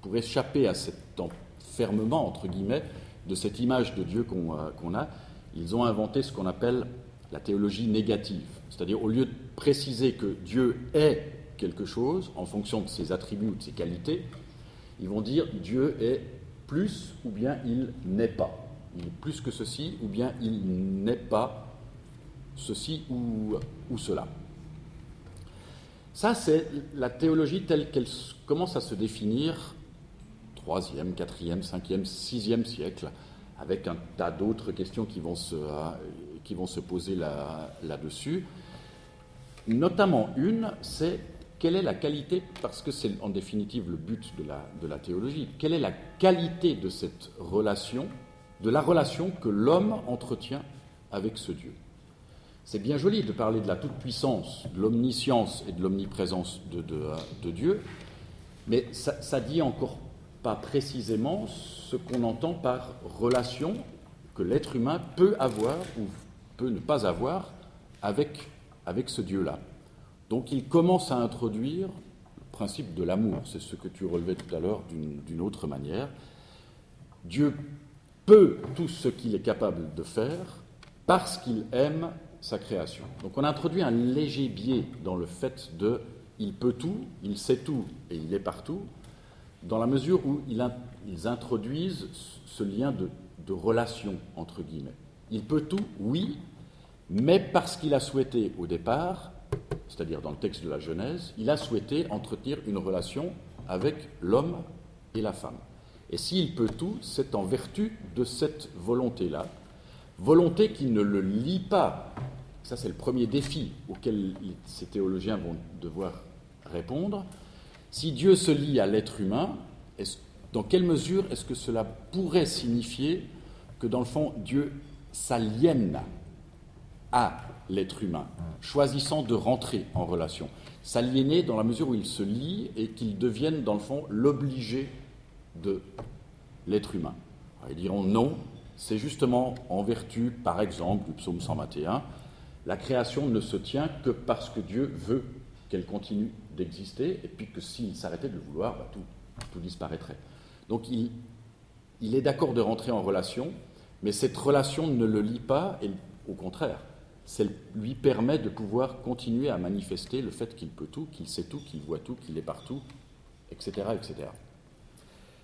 pour échapper à cet enfermement, entre guillemets, de cette image de Dieu euh, qu'on a, ils ont inventé ce qu'on appelle la théologie négative. C'est-à-dire, au lieu de préciser que Dieu est quelque chose en fonction de ses attributs ou de ses qualités, ils vont dire Dieu est plus ou bien il n'est pas. Il est plus que ceci ou bien il n'est pas ceci ou, ou cela. Ça, c'est la théologie telle qu'elle commence à se définir 3e, 4e, 5e, 6e siècle, avec un tas d'autres questions qui vont se, qui vont se poser là-dessus. Notamment une, c'est quelle est la qualité, parce que c'est en définitive le but de la, de la théologie, quelle est la qualité de cette relation, de la relation que l'homme entretient avec ce Dieu? C'est bien joli de parler de la toute-puissance, de l'omniscience et de l'omniprésence de, de, Dieu, mais ça, dit encore pas précisément ce qu'on entend par relation que l'être humain peut avoir ou peut ne pas avoir avec, avec ce Dieu-là. Donc il commence à introduire le principe de l'amour, c'est ce que tu relevais tout à l'heure d'une autre manière. Dieu peut tout ce qu'il est capable de faire parce qu'il aime sa création. Donc on introduit un léger biais dans le fait de il peut tout, il sait tout et il est partout, dans la mesure où ils introduisent ce lien de, relation, entre guillemets. Il peut tout, oui, mais parce qu'il a souhaité au départ c'est-à-dire dans le texte de la Genèse, il a souhaité entretenir une relation avec l'homme et la femme. Et s'il peut tout, c'est en vertu de cette volonté-là, volonté qui ne le lie pas. Ça, c'est le premier défi auquel ces théologiens vont devoir répondre. Si Dieu se lie à l'être humain, dans quelle mesure est-ce que cela pourrait signifier que, dans le fond, Dieu s'aliène à l'être humain, choisissant de rentrer en relation? S'aliéner dans la mesure où il se lie et qu'il devienne, dans le fond, l'obligé de l'être humain. ils diront non, c'est justement en vertu, par exemple, du psaume 121, la création ne se tient que parce que Dieu veut qu'elle continue d'exister, et puis que s'il s'arrêtait de le vouloir, bah, tout, disparaîtrait. Donc il, est d'accord de rentrer en relation, mais cette relation ne le lie pas, et au contraire, ça lui permet de pouvoir continuer à manifester le fait qu'il peut tout, qu'il sait tout, qu'il voit tout, qu'il est partout, etc. etc.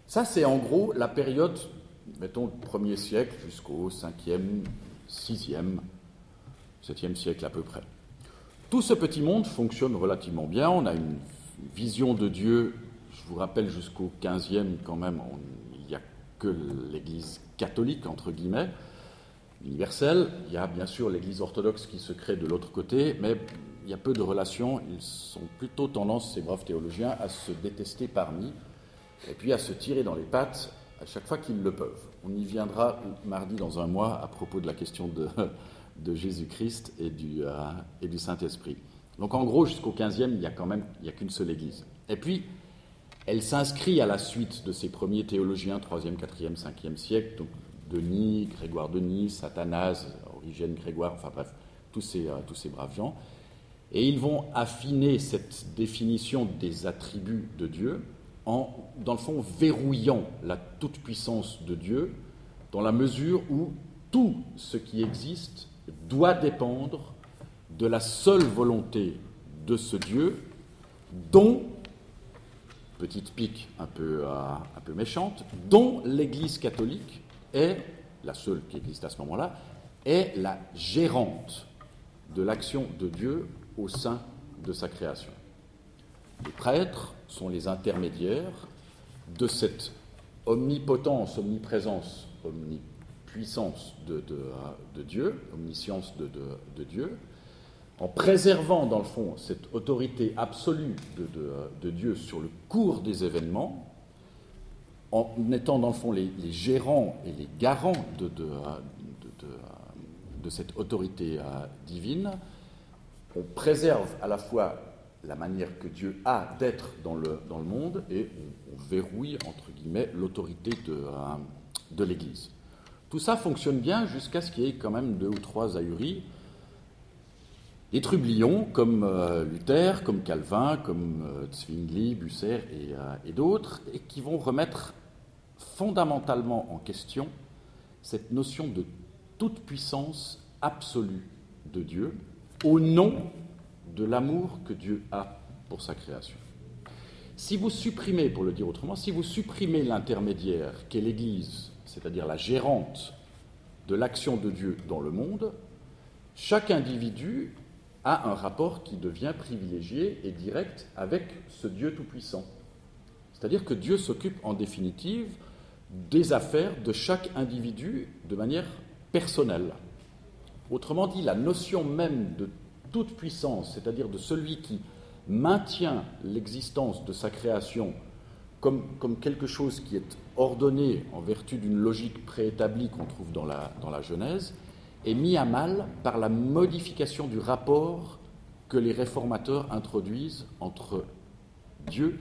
Ça, c'est en gros la période, mettons, le premier siècle jusqu'au 5e, 6e, 7e siècle à peu près. Tout ce petit monde fonctionne relativement bien. On a une vision de Dieu, je vous rappelle, jusqu'au 15e quand même, il n'y a que l'Église catholique, entre guillemets, universel. Il y a bien sûr l'Église orthodoxe qui se crée de l'autre côté, mais il y a peu de relations. Ils sont plutôt tendance, ces braves théologiens, à se détester parmi, et puis à se tirer dans les pattes à chaque fois qu'ils le peuvent. On y viendra mardi dans un mois à propos de la question de, de Jésus-Christ et du, euh, du Saint-Esprit. Donc en gros, jusqu'au 15e, il n'y a quand même il y a qu'une seule Église. Et puis, elle s'inscrit à la suite de ces premiers théologiens, 3e, 4e, 5e siècle, donc Denis, Grégoire Denis, Satanas, Origène Grégoire, enfin bref, tous ces, euh, tous ces braves gens. Et ils vont affiner cette définition des attributs de Dieu en, dans le fond, verrouillant la toute-puissance de Dieu dans la mesure où tout ce qui existe doit dépendre de la seule volonté de ce Dieu dont, petite pique un peu, euh, un peu méchante, dont l'Église catholique est, la seule qui existe à ce moment-là, est la gérante de l'action de Dieu au sein de sa création. Les prêtres sont les intermédiaires de cette omnipotence, omniprésence, omnipuissance de, Dieu, omniscience de, Dieu, en préservant dans le fond cette autorité absolue de, Dieu sur le cours des événements, en étant dans le fond les, gérants et les garants de, cette autorité euh, divine, on préserve à la fois la manière que Dieu a d'être dans le, monde et on, verrouille, entre guillemets, l'autorité de, euh, de l'Église. Tout ça fonctionne bien jusqu'à ce qu'il y ait quand même deux ou trois ahuris, des trublions comme euh, Luther, comme Calvin, comme Zwingli, Busser et, et d'autres, et qui vont remettre fondamentalement en question cette notion de toute puissance absolue de Dieu au nom de l'amour que Dieu a pour sa création. Si vous supprimez, pour le dire autrement, si vous supprimez l'intermédiaire qu'est l'Église, c'est-à-dire la gérante de l'action de Dieu dans le monde, chaque individu a un rapport qui devient privilégié et direct avec ce Dieu tout-puissant. C'est-à-dire que Dieu s'occupe en définitive des affaires de chaque individu de manière personnelle. Autrement dit, la notion même de toute puissance, c'est-à-dire de celui qui maintient l'existence de sa création comme, comme, quelque chose qui est ordonné en vertu d'une logique préétablie qu'on trouve dans la, Genèse, est mis à mal par la modification du rapport que les réformateurs introduisent entre Dieu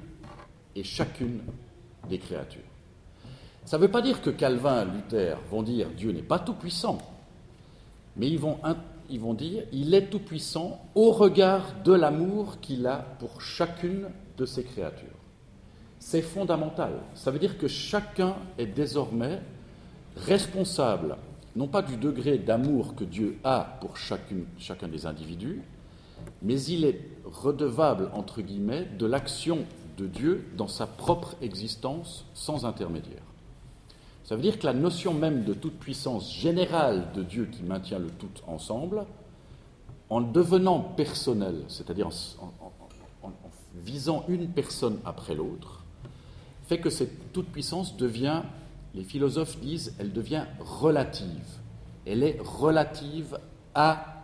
et chacune des créatures. Ça ne veut pas dire que Calvin, Luther vont dire Dieu n'est pas tout puissant, mais ils vont, ils vont dire il est tout puissant au regard de l'amour qu'il a pour chacune de ses créatures. C'est fondamental. Ça veut dire que chacun est désormais responsable, non pas du degré d'amour que Dieu a pour chacune, chacun des individus, mais il est redevable, entre guillemets, de l'action de Dieu dans sa propre existence sans intermédiaire. Ça veut dire que la notion même de toute puissance générale de Dieu qui maintient le tout ensemble, en devenant personnel, c'est-à-dire en, visant une personne après l'autre, fait que cette toute puissance devient, les philosophes disent, elle devient relative. Elle est relative à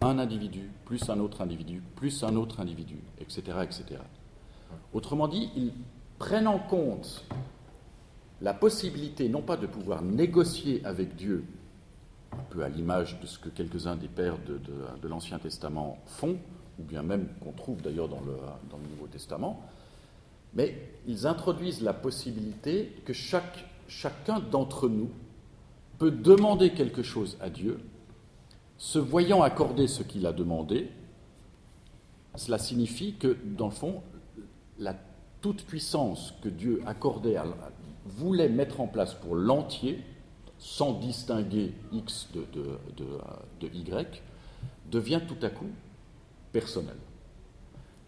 un individu, plus un autre individu, plus un autre individu, etc. etc. Autrement dit, ils prennent en compte la possibilité non pas de pouvoir négocier avec Dieu, un peu à l'image de ce que quelques-uns des pères de, l'Ancien Testament font, ou bien même qu'on trouve d'ailleurs dans le, dans le Nouveau Testament, mais ils introduisent la possibilité que chacun d'entre nous peut demander quelque chose à Dieu, se voyant accorder ce qu'il a demandé, cela signifie que, dans le fond, la toute-puissance que Dieu accordait, voulait mettre en place pour l'entier, sans distinguer X de, Y, devient tout à coup personnelle.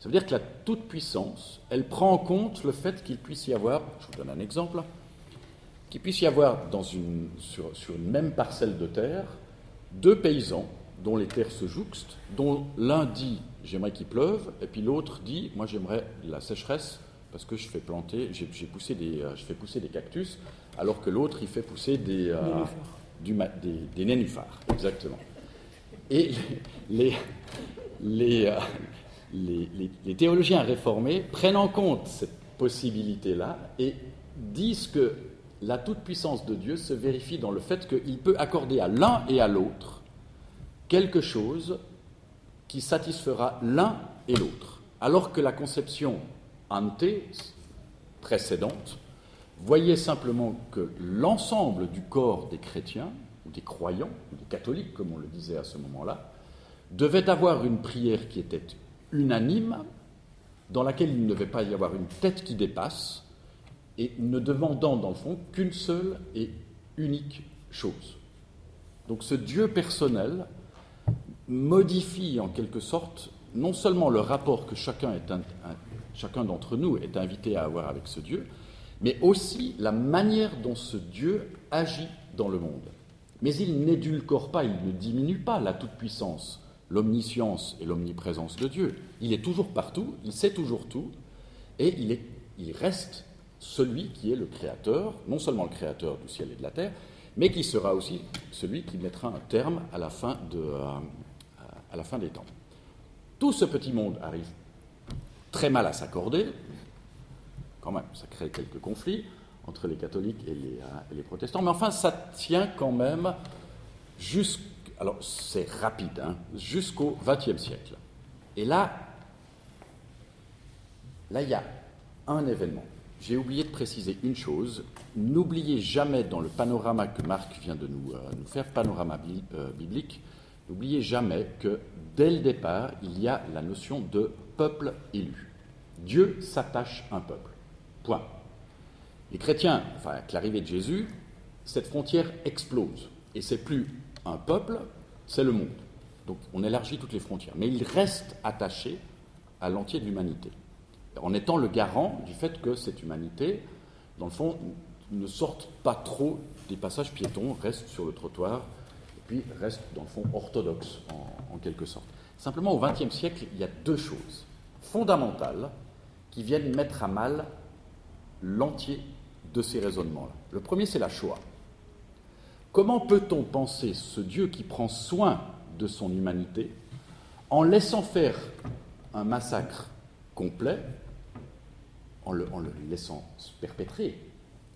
Ça veut dire que la toute-puissance, elle prend en compte le fait qu'il puisse y avoir, je vous donne un exemple, qu'il puisse y avoir dans une, sur, sur, une même parcelle de terre deux paysans dont les terres se jouxtent, dont l'un dit j'aimerais qu'il pleuve, et puis l'autre dit moi j'aimerais la sécheresse parce que je fais planter, j'ai, poussé des, euh, je fais pousser des cactus, alors que l'autre il fait pousser des, euh, du, des, nénuphars, exactement. Et les, les, euh, les, théologiens réformés prennent en compte cette possibilité-là et disent que la toute-puissance de Dieu se vérifie dans le fait qu'il peut accorder à l'un et à l'autre quelque chose qui satisfera l'un et l'autre. Alors que la conception ante précédente voyait simplement que l'ensemble du corps des chrétiens, ou des croyants, ou des catholiques, comme on le disait à ce moment-là, devait avoir une prière qui était unanime, dans laquelle il ne devait pas y avoir une tête qui dépasse, et ne demandant dans le fond qu'une seule et unique chose. Donc ce Dieu personnel modifie en quelque sorte non seulement le rapport que chacun, chacun d'entre nous est invité à avoir avec ce Dieu, mais aussi la manière dont ce Dieu agit dans le monde. Mais il n'édulcore pas, il ne diminue pas la toute-puissance, l'omniscience et l'omniprésence de Dieu. Il est toujours partout, il sait toujours tout, et il, est, il reste celui qui est le créateur, non seulement le créateur du ciel et de la terre, mais qui sera aussi celui qui mettra un terme à la fin, de, euh, à la fin des temps. Tout ce petit monde arrive très mal à s'accorder, quand même, ça crée quelques conflits entre les catholiques et les, euh, et les protestants, mais enfin, ça tient quand même jusqu'à, alors c'est rapide, hein, jusqu'au XXe siècle. Et là, là, il y a un événement j'ai oublié de préciser une chose. N'oubliez jamais dans le panorama que Marc vient de nous, euh, faire, panorama euh, biblique, n'oubliez jamais que dès le départ, il y a la notion de peuple élu. Dieu s'attache à un peuple. Point. Les chrétiens, enfin, avec l'arrivée de Jésus, cette frontière explose. Et c'est plus un peuple, c'est le monde. Donc on élargit toutes les frontières. Mais il reste attaché à l'entier de l'humanité en étant le garant du fait que cette humanité, dans le fond, ne sorte pas trop des passages piétons, reste sur le trottoir, et puis reste, dans le fond, orthodoxe, en, quelque sorte. Simplement, au XXe siècle, il y a deux choses fondamentales qui viennent mettre à mal l'entier de ces raisonnements-là. Le premier, c'est la Shoah. Comment peut-on penser ce Dieu qui prend soin de son humanité en laissant faire un massacre complet, en le, laissant se perpétrer,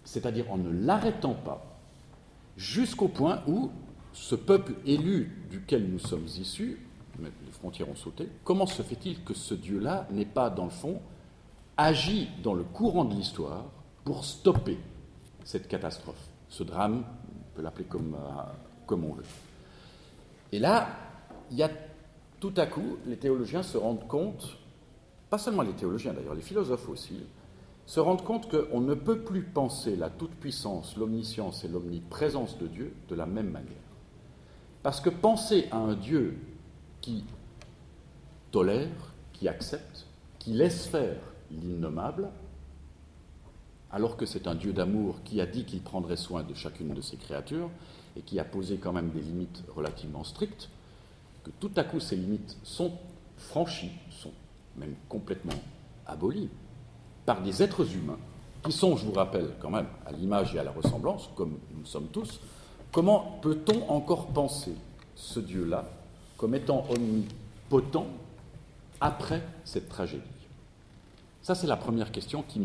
c'est-à-dire en ne l'arrêtant pas, jusqu'au point où ce peuple élu duquel nous sommes issus, les frontières ont sauté, comment se fait-il que ce Dieu-là n'ait pas, dans le fond, agi dans le courant de l'histoire pour stopper cette catastrophe, ce drame, peut l'appeler comme, euh, comme on veut. Et là, tout à coup, les théologiens se rendent compte, pas seulement les théologiens d'ailleurs, les philosophes aussi, se rendent compte qu'on ne peut plus penser la toute-puissance, l'omniscience et l'omniprésence de Dieu de la même manière. Parce que penser à un Dieu qui tolère, qui accepte, qui laisse faire l'innommable, alors que c'est un Dieu d'amour qui a dit qu'il prendrait soin de chacune de ses créatures et qui a posé quand même des limites relativement strictes, que tout à coup ces limites sont franchies, sont même complètement abolies par des êtres humains qui sont, je vous rappelle quand même, à l'image et à la ressemblance, comme nous sommes tous, comment peut-on encore penser ce Dieu-là comme étant omnipotent après cette tragédie? Ça, c'est la première question qui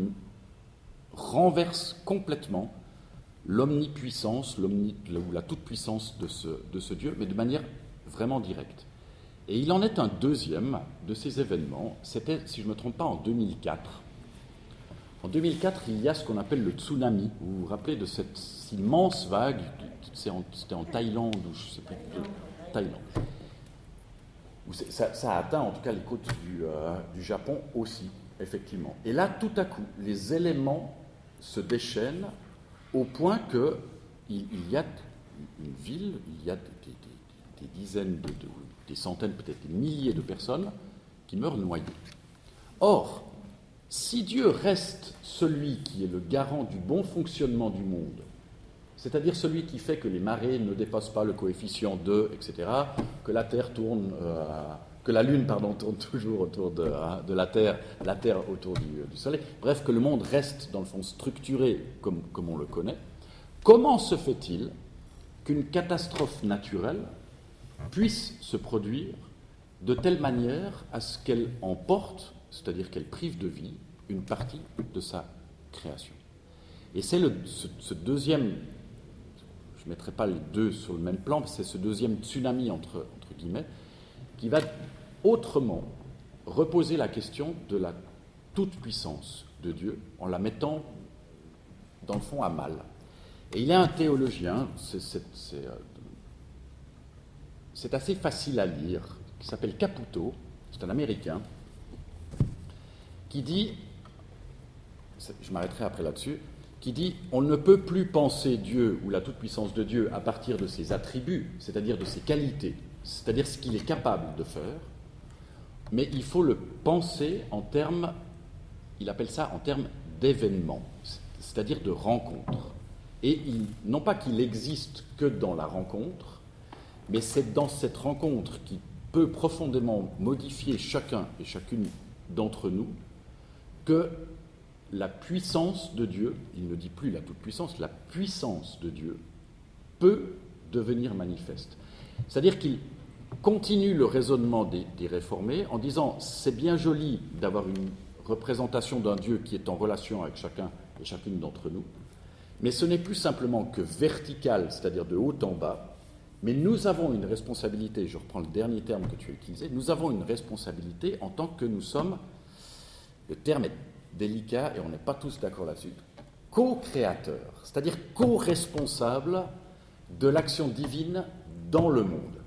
renverse complètement l'omnipuissance ou la toute-puissance de ce, de ce Dieu, mais de manière vraiment directe. Et il en est un deuxième de ces événements, c'était, si je ne me trompe pas, en 2004. En 2004, il y a ce qu'on appelle le tsunami. Vous vous rappelez de cette immense vague, c'était en, Thaïlande, ou je ne sais plus, Thaïlande. Ça, a atteint en tout cas les côtes du, euh, du Japon aussi, effectivement. Et là, tout à coup, les éléments se déchaînent au point que il, y a une ville, il y a des, dizaines, de, des centaines, peut-être des milliers de personnes qui meurent noyées. Or, si Dieu reste celui qui est le garant du bon fonctionnement du monde, c'est-à-dire celui qui fait que les marées ne dépassent pas le coefficient 2, etc., que la Terre tourne, euh, que la Lune tourne toujours autour de, de la Terre, la Terre autour du, Soleil, bref, que le monde reste dans le fond structuré comme, on le connaît, comment se fait-il qu'une catastrophe naturelle puisse se produire de telle manière à ce qu'elle emporte, c'est-à-dire qu'elle prive de vie, une partie de sa création? Et c'est ce, deuxième, je ne mettrai pas les deux sur le même plan, c'est ce deuxième tsunami, entre guillemets, qui va autrement reposer la question de la toute-puissance de Dieu en la mettant, dans le fond, à mal. Et il y a un théologien, c'est euh, c'est assez facile à lire, qui s'appelle Caputo, c'est un Américain, qui dit, je m'arrêterai après là-dessus, qui dit on ne peut plus penser Dieu ou la toute-puissance de Dieu à partir de ses attributs, c'est-à-dire de ses qualités, c'est-à-dire ce qu'il est capable de faire, mais il faut le penser en termes, il appelle ça en termes d'événements, c'est-à-dire de rencontres. Et non pas qu'il existe que dans la rencontre, mais c'est dans cette rencontre qui peut profondément modifier chacun et chacune d'entre nous que la puissance de Dieu, il ne dit plus la toute-puissance, la puissance de Dieu peut devenir manifeste. C'est-à-dire qu'il continue le raisonnement des, réformés en disant c'est bien joli d'avoir une représentation d'un Dieu qui est en relation avec chacun et chacune d'entre nous, mais ce n'est plus simplement que vertical, c'est-à-dire de haut en bas, mais nous avons une responsabilité, je reprends le dernier terme que tu as utilisé, nous avons une responsabilité en tant que nous sommes, le terme est délicat et on n'est pas tous d'accord là-dessus, co-créateurs, c'est-à-dire co-responsables de l'action divine dans le monde.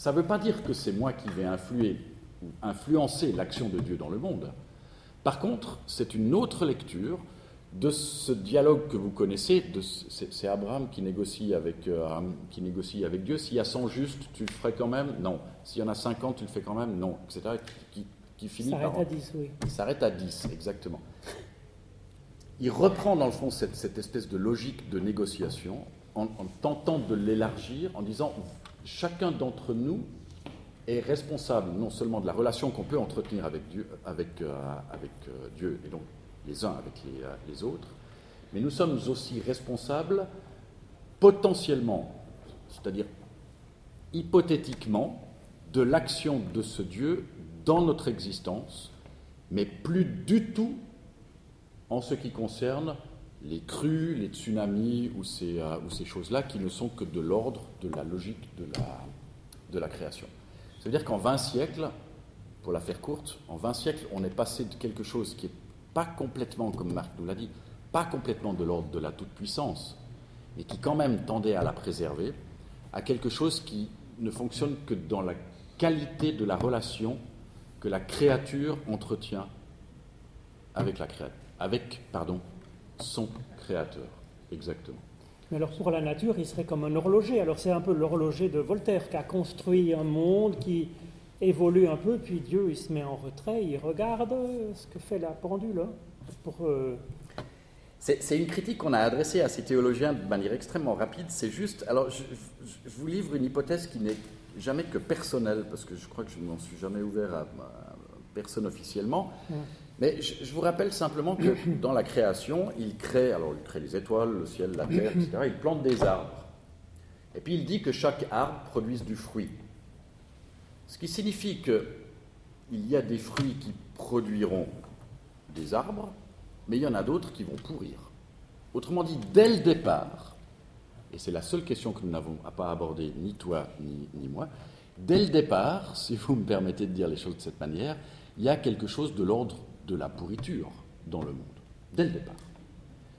Ça ne veut pas dire que c'est moi qui vais influer ou influencer l'action de Dieu dans le monde. Par contre, c'est une autre lecture de ce dialogue que vous connaissez, c'est Abraham qui négocie, avec, euh, qui négocie avec Dieu. S'il y a 100 justes, tu le ferais quand même? Non. S'il y en a 50, tu le fais quand même? Non, etc. Qui, qui finit s'arrête à 10, oui. Il s'arrête à 10, exactement. Il reprend dans le fond cette, espèce de logique de négociation en, tentant de l'élargir, en disant chacun d'entre nous est responsable non seulement de la relation qu'on peut entretenir avec Dieu, euh, euh, et donc les uns avec les, euh, autres, mais nous sommes aussi responsables potentiellement, c'est-à-dire hypothétiquement, de l'action de ce Dieu dans notre existence, mais plus du tout en ce qui concerne les crues, les tsunamis ou ces, euh, ou ces choses-là qui ne sont que de l'ordre de la logique de la, de la création. C'est-à-dire qu'en 20 siècles, pour la faire courte, en 20 siècles, on est passé de quelque chose qui n'est pas complètement, comme Marc nous l'a dit, pas complètement de l'ordre de la toute-puissance, mais qui quand même tendait à la préserver, à quelque chose qui ne fonctionne que dans la qualité de la relation que la créature entretient avec, la avec pardon, son créateur. Exactement. Mais alors pour la nature, il serait comme un horloger. Alors c'est un peu l'horloger de Voltaire qui a construit un monde qui évolue un peu, puis Dieu il se met en retrait, il regarde ce que fait la pendule. Hein, pour, euh, C'est une critique qu'on a adressée à ces théologiens de manière extrêmement rapide. C'est juste. Alors je, vous livre une hypothèse qui n'est jamais que personnelle, parce que je crois que je n'en suis jamais ouvert à, personne officiellement. Mais je, vous rappelle simplement que dans la création, il crée, alors il crée les étoiles, le ciel, la terre, etc. Il plante des arbres. Et puis il dit que chaque arbre produise du fruit. Ce qui signifie qu'il y a des fruits qui produiront des arbres, mais il y en a d'autres qui vont pourrir. Autrement dit, dès le départ, et c'est la seule question que nous n'avons pas abordée, ni toi ni, ni moi, dès le départ, si vous me permettez de dire les choses de cette manière, il y a quelque chose de l'ordre de la pourriture dans le monde, dès le départ.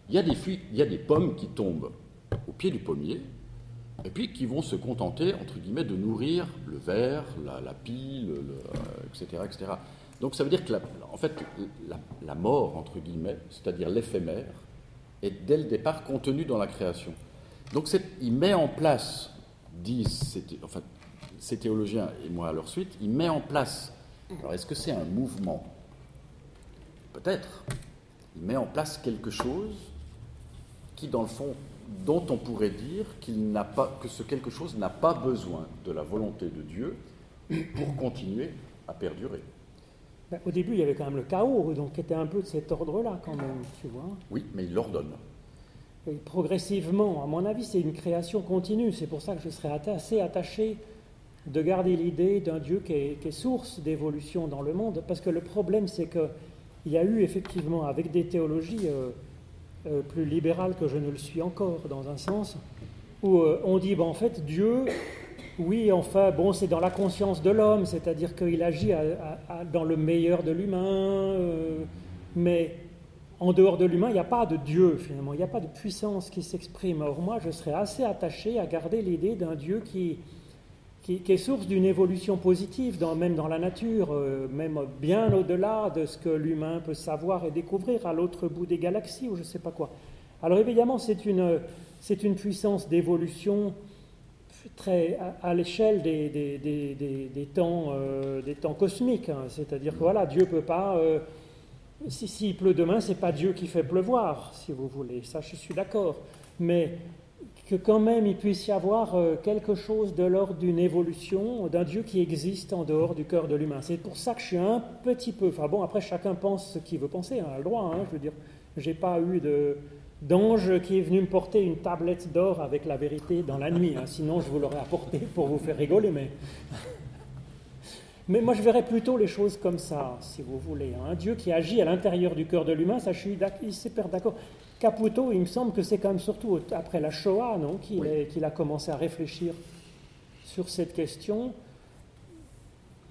Il y a des, il y a des pommes qui tombent au pied du pommier, et puis qui vont se contenter, entre guillemets, de nourrir le verre, la, pile, etc., etc. Donc ça veut dire que, la, en fait, la, mort, entre guillemets, c'est-à-dire l'éphémère, est dès le départ contenue dans la création. Donc il met en place, disent ces théologiens et moi à leur suite, il met en place, alors est-ce que c'est un mouvement Peut-être. Il met en place quelque chose qui, dans le fond, dont on pourrait dire qu'il n'a pas, que ce quelque chose n'a pas besoin de la volonté de Dieu pour continuer à perdurer. Ben, au début, il y avait quand même le chaos, donc qui était un peu de cet ordre-là, quand même, tu vois. Oui, mais il l'ordonne. Et progressivement, à mon avis, c'est une création continue. C'est pour ça que je serais assez attaché de garder l'idée d'un Dieu qui est, source d'évolution dans le monde, parce que le problème, c'est que il y a eu effectivement, avec des théologies euh, euh, plus libérales que je ne le suis encore, dans un sens, où euh, on dit, ben, en fait, Dieu, oui, enfin, bon, c'est dans la conscience de l'homme, c'est-à-dire qu'il agit dans le meilleur de l'humain, mais en dehors de l'humain, il n'y a pas de Dieu, finalement, il n'y a pas de puissance qui s'exprime. Or, moi, je serais assez attaché à garder l'idée d'un Dieu qui qui, est source d'une évolution positive, même dans la nature, euh, même bien au-delà de ce que l'humain peut savoir et découvrir à l'autre bout des galaxies ou je ne sais pas quoi. Alors évidemment, c'est une, c'est une puissance d'évolution très à, l'échelle des, des, des, des, temps, euh, des temps cosmiques. Hein. C'est-à-dire que voilà, Dieu peut pas. Euh, s'il pleut demain, c'est pas Dieu qui fait pleuvoir, si vous voulez. Ça, je suis d'accord. Mais que quand même il puisse y avoir euh, quelque chose de l'ordre d'une évolution, d'un Dieu qui existe en dehors du cœur de l'humain. C'est pour ça que je suis un petit peu. Enfin bon, après chacun pense ce qu'il veut penser, hein, a le droit. Hein, je veux dire, j'ai pas eu de d'ange qui est venu me porter une tablette d'or avec la vérité dans la nuit. Hein, sinon, je vous l'aurais apporté pour vous faire rigoler, mais. Mais moi, je verrais plutôt les choses comme ça, si vous voulez. Un Dieu qui agit à l'intérieur du cœur de l'humain, ça, je suis d'accord. Caputo, il me semble que c'est quand même surtout après la Shoah non, qu'il, a commencé à réfléchir sur cette question.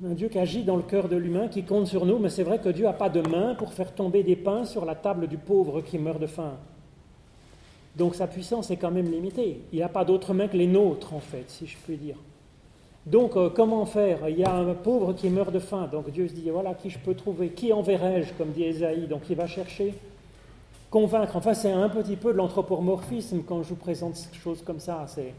Un Dieu qui agit dans le cœur de l'humain, qui compte sur nous, mais c'est vrai que Dieu n'a pas de main pour faire tomber des pains sur la table du pauvre qui meurt de faim. Donc sa puissance est quand même limitée. Il n'a pas d'autres mains que les nôtres, en fait, si je puis dire. Donc euh, comment faire? Il y a un pauvre qui meurt de faim, donc Dieu se dit, voilà qui je peux trouver, qui enverrai-je, comme dit Esaïe, donc il va chercher convaincre. Enfin, c'est un petit peu de l'anthropomorphisme quand je vous présente des choses comme ça. C'est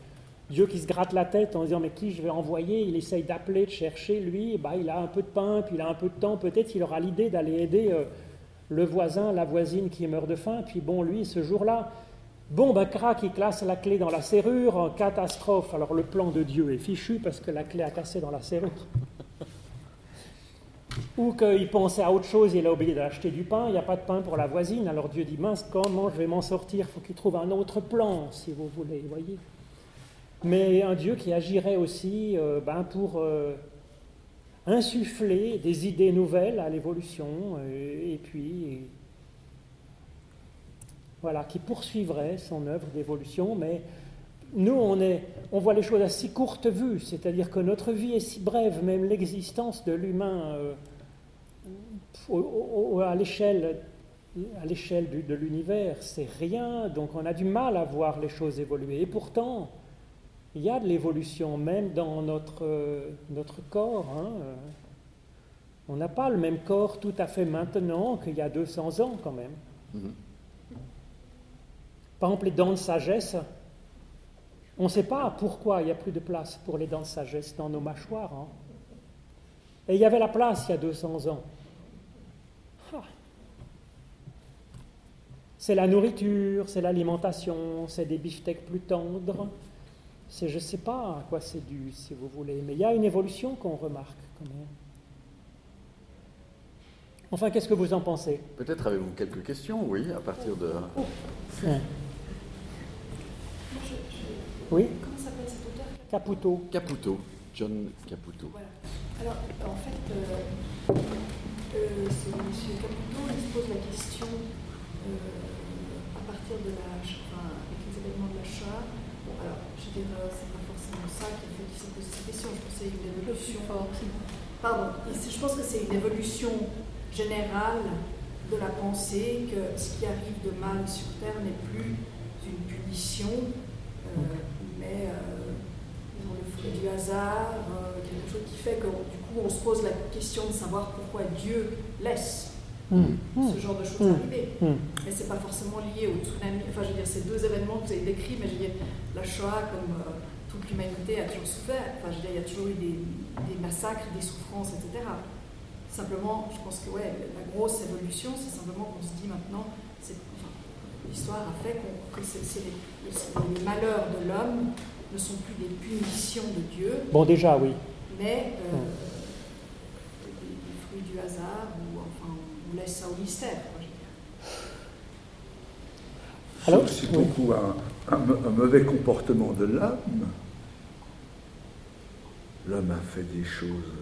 Dieu qui se gratte la tête en disant mais qui je vais envoyer? Il essaye d'appeler, de chercher. Lui, bah, il a un peu de pain, puis il a un peu de temps. Peut-être il aura l'idée d'aller aider euh, le voisin, la voisine qui meurt de faim. Puis bon, lui, ce jour-là, bon, ben crac, il classe la clé dans la serrure, catastrophe. Alors le plan de Dieu est fichu parce que la clé a cassé dans la serrure. Ou qu'il pensait à autre chose, il a oublié d'acheter du pain, il n'y a pas de pain pour la voisine, alors Dieu dit, mince, comment je vais m'en sortir? Il faut qu'il trouve un autre plan, si vous voulez, voyez. Mais un Dieu qui agirait aussi euh, ben, pour euh, insuffler des idées nouvelles à l'évolution, et, et puis, voilà, qui poursuivrait son œuvre d'évolution, mais nous, on, est, on voit les choses à si courte vue, c'est-à-dire que notre vie est si brève, même l'existence de l'humain euh, à l'échelle à l'échelle de l'univers, c'est rien, donc on a du mal à voir les choses évoluer. Et pourtant, il y a de l'évolution même dans notre, notre corps. Hein. On n'a pas le même corps tout à fait maintenant qu'il y a 200 ans quand même. Mm-hmm. Par exemple, les dents de sagesse, on ne sait pas pourquoi il n'y a plus de place pour les dents de sagesse dans nos mâchoires. Hein. Et il y avait la place il y a 200 ans. Ah. C'est la nourriture, c'est l'alimentation, c'est des beefsteaks plus tendres. C'est je ne sais pas à quoi c'est dû, si vous voulez, mais il y a une évolution qu'on remarque quand même. Enfin, qu'est-ce que vous en pensez? Peut-être avez-vous quelques questions, oui, à partir de... Oh. Oui Comment s'appelle cet auteur Caputo. Caputo, John Caputo. Voilà. Alors, en fait, euh, euh, c'est M. Caputo, il se pose la question euh, à partir de la. Enfin, avec les événements de la Shoah. Bon, alors, je dirais, c'est pas forcément ça qui fait qu'il s'est posé cette question. Je pense que c'est une évolution. Pardon, je pense que c'est une évolution générale de la pensée que ce qui arrive de mal sur Terre n'est plus une punition, mais euh, le fruit du hasard, euh, quelque chose qui fait que du coup on se pose la question de savoir pourquoi Dieu laisse mm. ce genre de choses mm. arriver. Mais ce n'est pas forcément lié au tsunami. Enfin, je veux dire, ces deux événements que vous avez décrits, mais je veux dire, la Shoah, comme euh, toute l'humanité a toujours souffert. Enfin, je veux dire, il y a toujours eu des, des massacres, des souffrances, etc. Simplement, je pense que ouais, la grosse évolution, c'est simplement qu'on se dit maintenant, l'histoire a fait que les, les, malheurs de l'homme ne sont plus des punitions de Dieu. Bon, déjà, oui. Mais euh, des, fruits du hasard, ou enfin, on laisse ça au mystère. Alors, c'est beaucoup un, un, mauvais comportement de l'homme. L'homme a fait des choses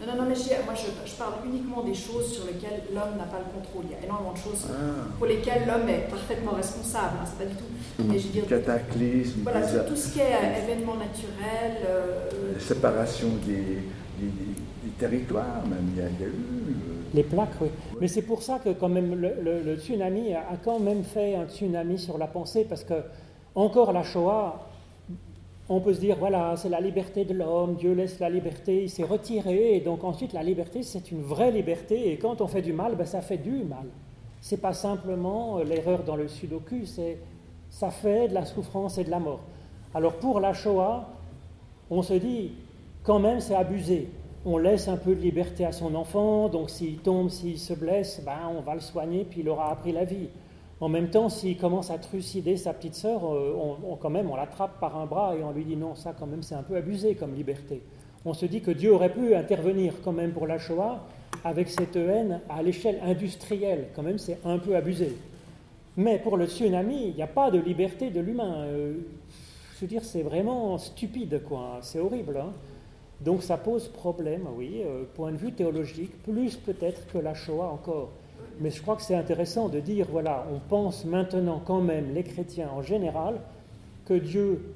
non, non, non, mais je, moi je, parle uniquement des choses sur lesquelles l'homme n'a pas le contrôle. Il y a énormément de choses ah. pour lesquelles l'homme est parfaitement responsable. Hein, c'est pas du tout. Mais je dire, cataclysme. Voilà, tout, ce qui est euh, événement naturel. Euh, séparation des, territoires, même, il y a, eu. Euh, Les plaques, oui. Mais c'est pour ça que, quand même, le, le, tsunami a quand même fait un tsunami sur la pensée, parce que, encore la Shoah, on peut se dire, voilà, c'est la liberté de l'homme, Dieu laisse la liberté, il s'est retiré, et donc ensuite la liberté, c'est une vraie liberté, et quand on fait du mal, ben, ça fait du mal. C'est pas simplement euh, l'erreur dans le sudoku, c'est ça fait de la souffrance et de la mort. Alors pour la Shoah, on se dit, quand même, c'est abusé. On laisse un peu de liberté à son enfant, donc s'il tombe, s'il se blesse, ben, on va le soigner, puis il aura appris la vie. En même temps, s'il commence à trucider sa petite sœur, euh, quand même, on l'attrape par un bras et on lui dit non, ça quand même c'est un peu abusé comme liberté. On se dit que Dieu aurait pu intervenir quand même pour la Shoah avec cette haine à l'échelle industrielle, quand même c'est un peu abusé. Mais pour le tsunami, il n'y a pas de liberté de l'humain. Euh, je veux dire, c'est vraiment stupide, quoi. C'est horrible. Hein. Donc ça pose problème, oui, euh, point de vue théologique, plus peut-être que la Shoah encore. Mais je crois que c'est intéressant de dire, voilà, on pense maintenant quand même, les chrétiens en général, que Dieu,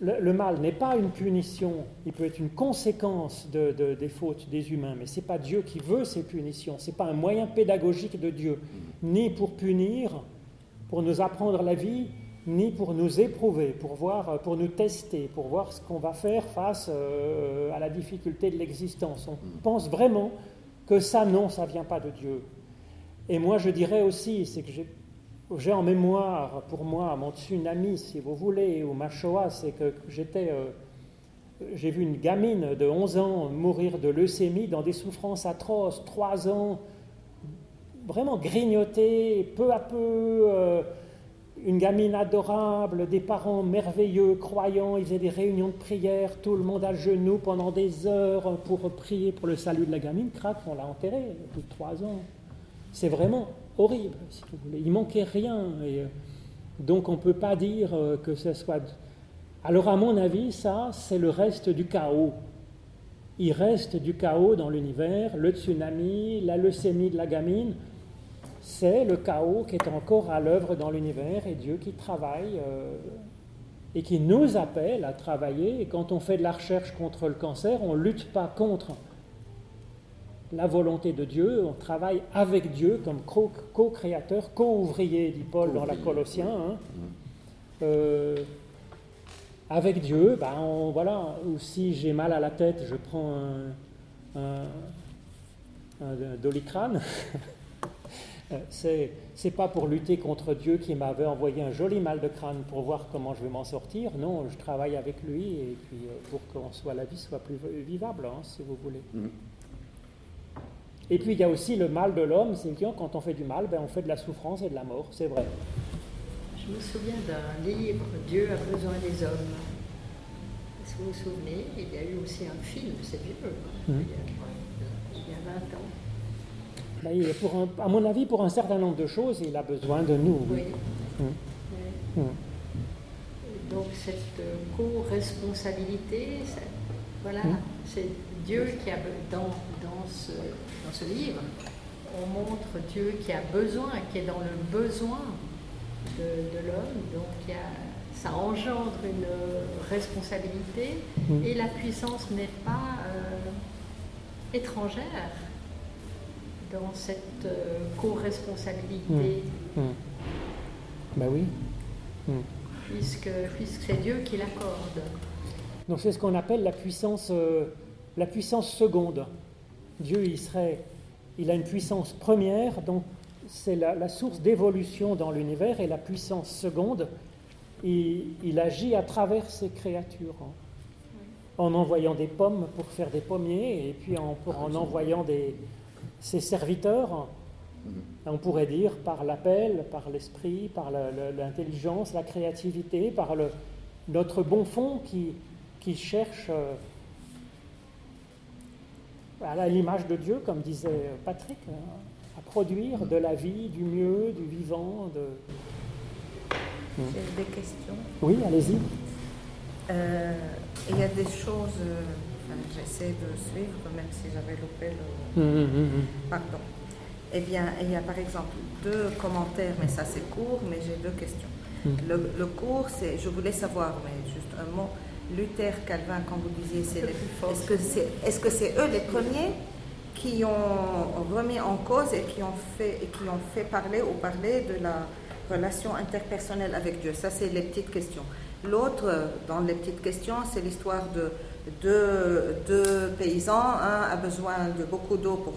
le, mal n'est pas une punition, il peut être une conséquence de, des fautes des humains, mais ce n'est pas Dieu qui veut ces punitions, ce n'est pas un moyen pédagogique de Dieu, ni pour punir, pour nous apprendre la vie, ni pour nous éprouver, pour, voir, pour nous tester, pour voir ce qu'on va faire face euh, à la difficulté de l'existence. On pense vraiment que ça, non, ça vient pas de Dieu. Et moi, je dirais aussi, c'est que j'ai en mémoire, pour moi, mon tsunami, si vous voulez, ou ma Shoah, c'est que j'étais... Euh, j'ai vu une gamine de 11 ans mourir de leucémie dans des souffrances atroces, 3 ans, vraiment grignotée, peu à peu, euh, une gamine adorable, des parents merveilleux, croyants, ils faisaient des réunions de prière, tout le monde à genoux pendant des heures pour prier pour le salut de la gamine, crac, on l'a enterré au bout de trois ans. C'est vraiment horrible, si vous voulez. Il manquait rien. Euh, donc on ne peut pas dire euh, que ce soit... Alors à mon avis, ça, c'est le reste du chaos. Il reste du chaos dans l'univers, le tsunami, la leucémie de la gamine, c'est le chaos qui est encore à l'œuvre dans l'univers et Dieu qui travaille euh, et qui nous appelle à travailler. Et quand on fait de la recherche contre le cancer, on ne lutte pas contre la volonté de Dieu, on travaille avec Dieu comme co-créateur, co-ouvrier, dit Paul dans la Colossiens. Hein. Euh, avec Dieu, ben voilà, ou si j'ai mal à la tête, je prends un, un, un doliprane. Euh, c'est c'est pas pour lutter contre Dieu qui m'avait envoyé un joli mal de crâne pour voir comment je vais m'en sortir. Non, je travaille avec lui et puis euh, pour que soit la vie soit plus vivable, hein, si vous voulez. Mm. Et puis il y a aussi le mal de l'homme, c'est que quand on fait du mal, ben, on fait de la souffrance et de la mort, c'est vrai. Je me souviens d'un livre, Dieu a besoin des hommes. Est-ce que vous vous souvenez? Il y a eu aussi un film, c'est vieux, mm. il, y a, 20 ans. Pour à mon avis, pour un certain nombre de choses, il a besoin de nous. Oui. Hum. Hum. Donc cette euh, co-responsabilité, voilà, hum. c'est Dieu qui a dans, dans, ce, dans ce livre, on montre Dieu qui a besoin, qui est dans le besoin de, de l'homme, donc il y a, ça engendre une responsabilité et la puissance n'est pas euh, étrangère dans cette euh, co-responsabilité. Ben oui. Mmh. Puisque, puisque c'est Dieu qui l'accorde. Donc c'est ce qu'on appelle la puissance, euh, la puissance seconde. Dieu, il serait, il a une puissance première, donc c'est la, source d'évolution dans l'univers, et la puissance seconde, il, il agit à travers ses créatures. Hein. En envoyant des pommes pour faire des pommiers, et puis en, en envoyant des, ses serviteurs, on pourrait dire par l'appel, par l'esprit, par l'intelligence, la créativité, par le, notre bon fond qui, qui cherche euh, à l'image de Dieu, comme disait Patrick, hein, à produire de la vie, du mieux, du vivant. De... J'ai des questions. Oui, allez-y. Euh, il y a des choses euh, j'essaie de suivre, même si j'avais loupé le. Hum, hum, hum, Pardon. Eh bien, il y a par exemple deux commentaires, mais ça c'est court, mais j'ai deux questions. Le, le, cours, c'est, je voulais savoir, mais juste un mot, Luther, Calvin, quand vous disiez, c'est est-ce que c'est, est-ce que c'est eux les premiers qui ont remis en cause et qui ont fait, et qui ont fait parler ou parler de la relation interpersonnelle avec Dieu? Ça, c'est les petites questions. L'autre, dans les petites questions, c'est l'histoire de deux, paysans. Un a besoin de beaucoup d'eau pour,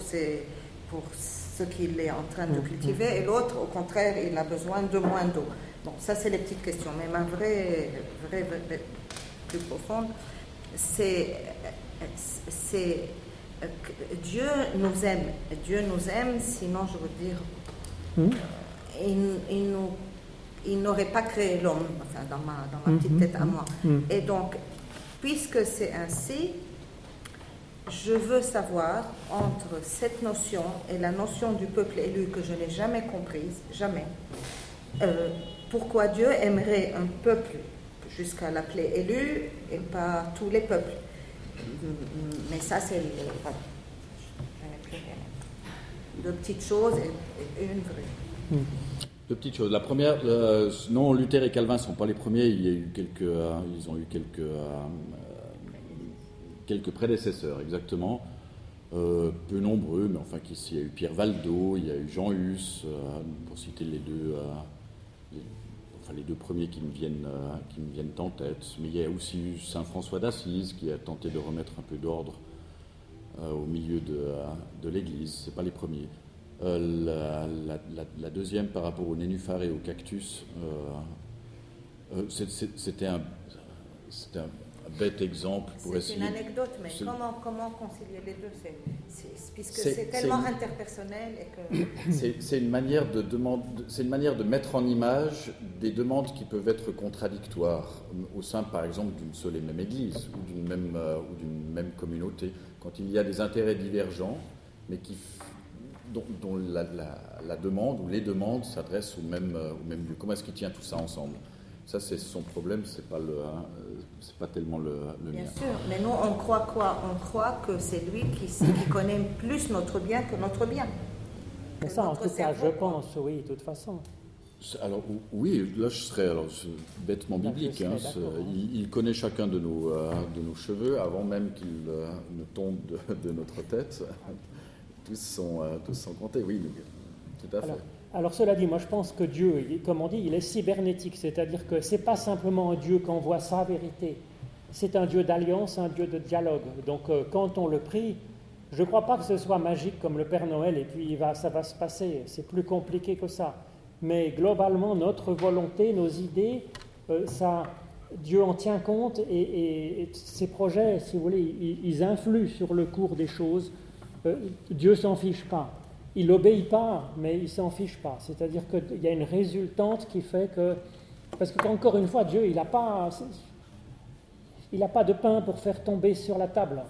pour ce qu'il est en train de mm-hmm. cultiver, et l'autre, au contraire, il a besoin de moins d'eau. Bon, ça, c'est les petites questions. Mais ma vraie, vraie, plus profonde, c'est, c'est Dieu nous aime. Dieu nous aime, sinon, je veux dire, mm. il, il, nous, il n'aurait pas créé l'homme, enfin, dans ma, dans ma petite mm-hmm. tête à moi. Mm-hmm. Et donc, Puisque c'est ainsi, je veux savoir entre cette notion et la notion du peuple élu que je n'ai jamais comprise, jamais, euh, pourquoi Dieu aimerait un peuple jusqu'à l'appeler élu et pas tous les peuples. Mais ça, c'est deux petites choses et, une vraie. Petites choses. La première, euh, non, Luther et Calvin ne sont pas les premiers. Il y a eu quelques, euh, ils ont eu quelques, euh, quelques prédécesseurs, exactement. peu nombreux, mais enfin, il y a eu Pierre Valdo, il y a eu Jean Hus, pour citer les deux, enfin, les deux premiers qui me, viennent, qui me viennent en tête. Mais il y a aussi eu Saint François d'Assise qui a tenté de remettre un peu d'ordre au milieu de, de l'Église. Ce pas les premiers. Euh, la, deuxième par rapport au nénuphar et au cactus, euh, euh, c'était un, bête exemple pour essayer. C'est une anecdote, mais comment, comment concilier les deux? Puisque c'est tellement interpersonnel et que. C'est une manière de demande, c'est une manière de mettre en image des demandes qui peuvent être contradictoires au sein, par exemple, d'une seule et même Église ou d'une même euh, ou d'une même communauté. Quand il y a des intérêts divergents, mais qui dont, la, la, demande ou les demandes s'adressent au même, euh, au même lieu. Comment est-ce qu'il tient tout ça ensemble? Ça, c'est son problème, c'est pas le, hein, c'est pas tellement le, le bien sûr, mais nous, on croit quoi? On croit que c'est lui qui, qui, connaît plus notre bien que notre bien. Mais ça, en tout cas, je pense, oui, de toute façon. Alors oui, là je serais alors, bêtement biblique. Hein, il, connaît chacun de nos, euh, de nos cheveux avant même qu'il euh, ne tombe de, notre tête. Tous, sont, euh, tous sont comptés, oui, tout à fait. Alors cela dit, moi je pense que Dieu, comme on dit, il est cybernétique, c'est-à-dire que ce n'est pas simplement un Dieu qui envoie sa vérité, c'est un Dieu d'alliance, un Dieu de dialogue. Donc euh, quand on le prie, je ne crois pas que ce soit magique comme le Père Noël et puis va, ça va se passer, c'est plus compliqué que ça. Mais globalement, notre volonté, nos idées, euh, ça, Dieu en tient compte et, ses projets, si vous voulez, ils, influent sur le cours des choses. Euh, Dieu s'en fiche pas il n'obéit pas, mais il s'en fiche pas. C'est-à-dire qu'il y a une résultante qui fait que. Parce qu'encore une fois, Dieu, il n'a pas, il pas de pain pour faire tomber sur la table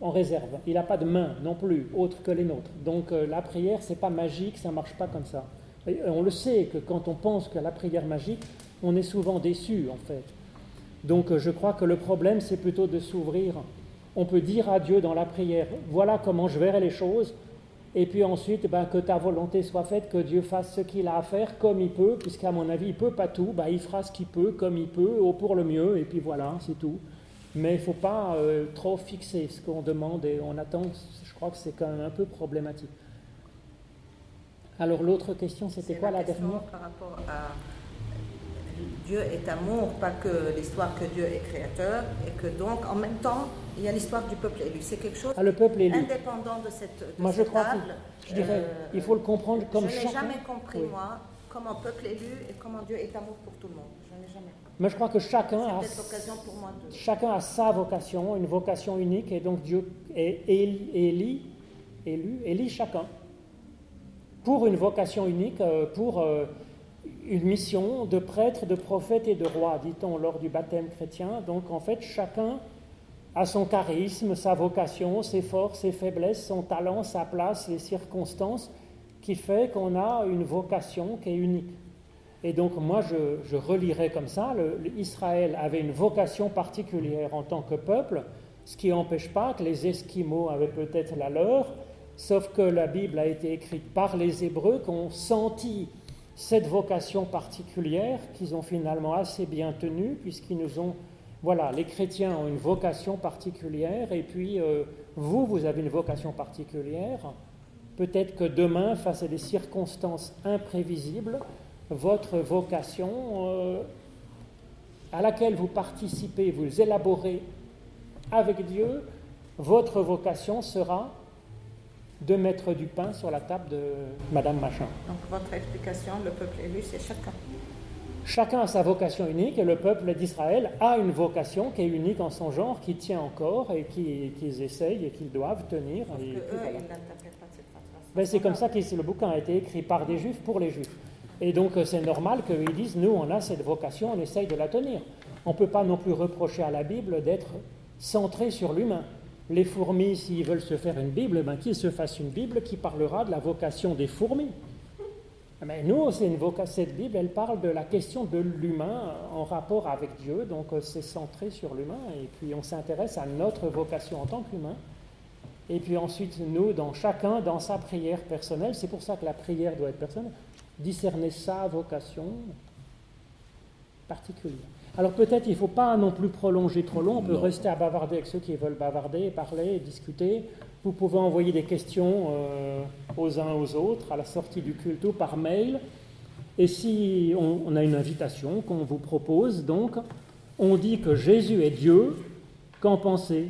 en réserve. Il n'a pas de main non plus, autre que les nôtres. Donc euh, la prière, c'est pas magique, ça marche pas comme ça. on le sait que quand on pense que la prière magique, on est souvent déçu en fait. Donc euh, je crois que le problème, c'est plutôt de s'ouvrir. On peut dire à Dieu dans la prière, voilà comment je verrai les choses, et puis ensuite, ben, que ta volonté soit faite, que Dieu fasse ce qu'il a à faire comme il peut, puisqu'à mon avis, il peut pas tout, ben, il fera ce qu'il peut, comme il peut, au pour le mieux, et puis voilà, c'est tout. Mais il ne faut pas euh, trop fixer ce qu'on demande et on attend, je crois que c'est quand même un peu problématique. Alors l'autre question, c'était quoi la, dernière? Par rapport à Dieu est amour, pas que l'histoire que Dieu est créateur, et que donc en même temps, il y a l'histoire du peuple élu. C'est quelque chose ah, le peuple élu. indépendant de cette Moi, je crois je dirais, euh, il faut le comprendre comme Je n'ai jamais compris, moi, comment peuple élu et comment Dieu est amour pour tout le monde. Je n'ai jamais Mais je crois que chacun a, pour moi de... chacun a sa vocation, une vocation unique, et donc Dieu est élu, élu, élit chacun pour une vocation unique, euh, pour euh, une mission de prêtre, de prophète et de roi, dit-on lors du baptême chrétien. Donc en fait, chacun a son charisme, sa vocation, ses forces, ses faiblesses, son talent, sa place, les circonstances, qui fait qu'on a une vocation qui est unique. Et donc moi, je, je relirais comme ça, Israël avait une vocation particulière en tant que peuple, ce qui n'empêche pas que les Esquimaux avaient peut-être la leur, sauf que la Bible a été écrite par les Hébreux qui ont senti cette vocation particulière qu'ils ont finalement assez bien tenue, puisqu'ils nous ont voilà, les chrétiens ont une vocation particulière et puis euh, vous, vous avez une vocation particulière. Peut-être que demain, face à des circonstances imprévisibles, votre vocation euh, à laquelle vous participez, vous élaborez avec Dieu, votre vocation sera de mettre du pain sur la table de Madame Machin. Donc votre explication, le peuple élu, c'est chacun. Chacun a sa vocation unique et le peuple d'Israël a une vocation qui est unique en son genre, qui tient encore et qu'ils essayent et qu'ils doivent tenir. Ben, c'est comme ça que le bouquin a été écrit par des juifs pour les juifs. Et donc euh, c'est normal qu'ils disent, nous on a cette vocation, on essaye de la tenir. On ne peut pas non plus reprocher à la Bible d'être centré sur l'humain. Les fourmis, s'ils veulent se faire une Bible, ben, qu'ils se fassent une Bible qui parlera de la vocation des fourmis. Mais nous, cette Bible, elle parle de la question de l'humain en rapport avec Dieu, donc euh, c'est centré sur l'humain, et puis on s'intéresse à notre vocation en tant qu'humain. Et puis ensuite, nous, dans chacun, dans sa prière personnelle, c'est pour ça que la prière doit être personnelle, discerner sa vocation particulière. Alors peut-être il ne faut pas non plus prolonger trop long, on peut rester à bavarder avec ceux qui veulent bavarder, parler, discuter. Vous pouvez envoyer des questions euh, aux uns aux autres à la sortie du culte ou par mail. Et si on, a une invitation qu'on vous propose, donc, on dit que Jésus est Dieu, qu'en pensez?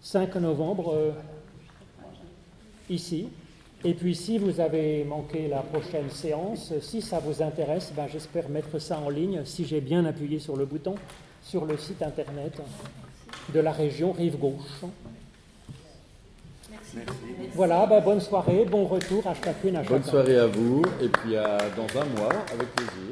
5 novembre, euh, ici. Et puis si vous avez manqué la prochaine séance, si ça vous intéresse, ben, j'espère mettre ça en ligne, si j'ai bien appuyé sur le bouton. sur le site internet de la région Rive Gauche. Merci. Voilà, ben, bonne soirée, bon retour à chacune, à chacun. Bonne soirée à vous, et puis à, dans un mois, avec plaisir.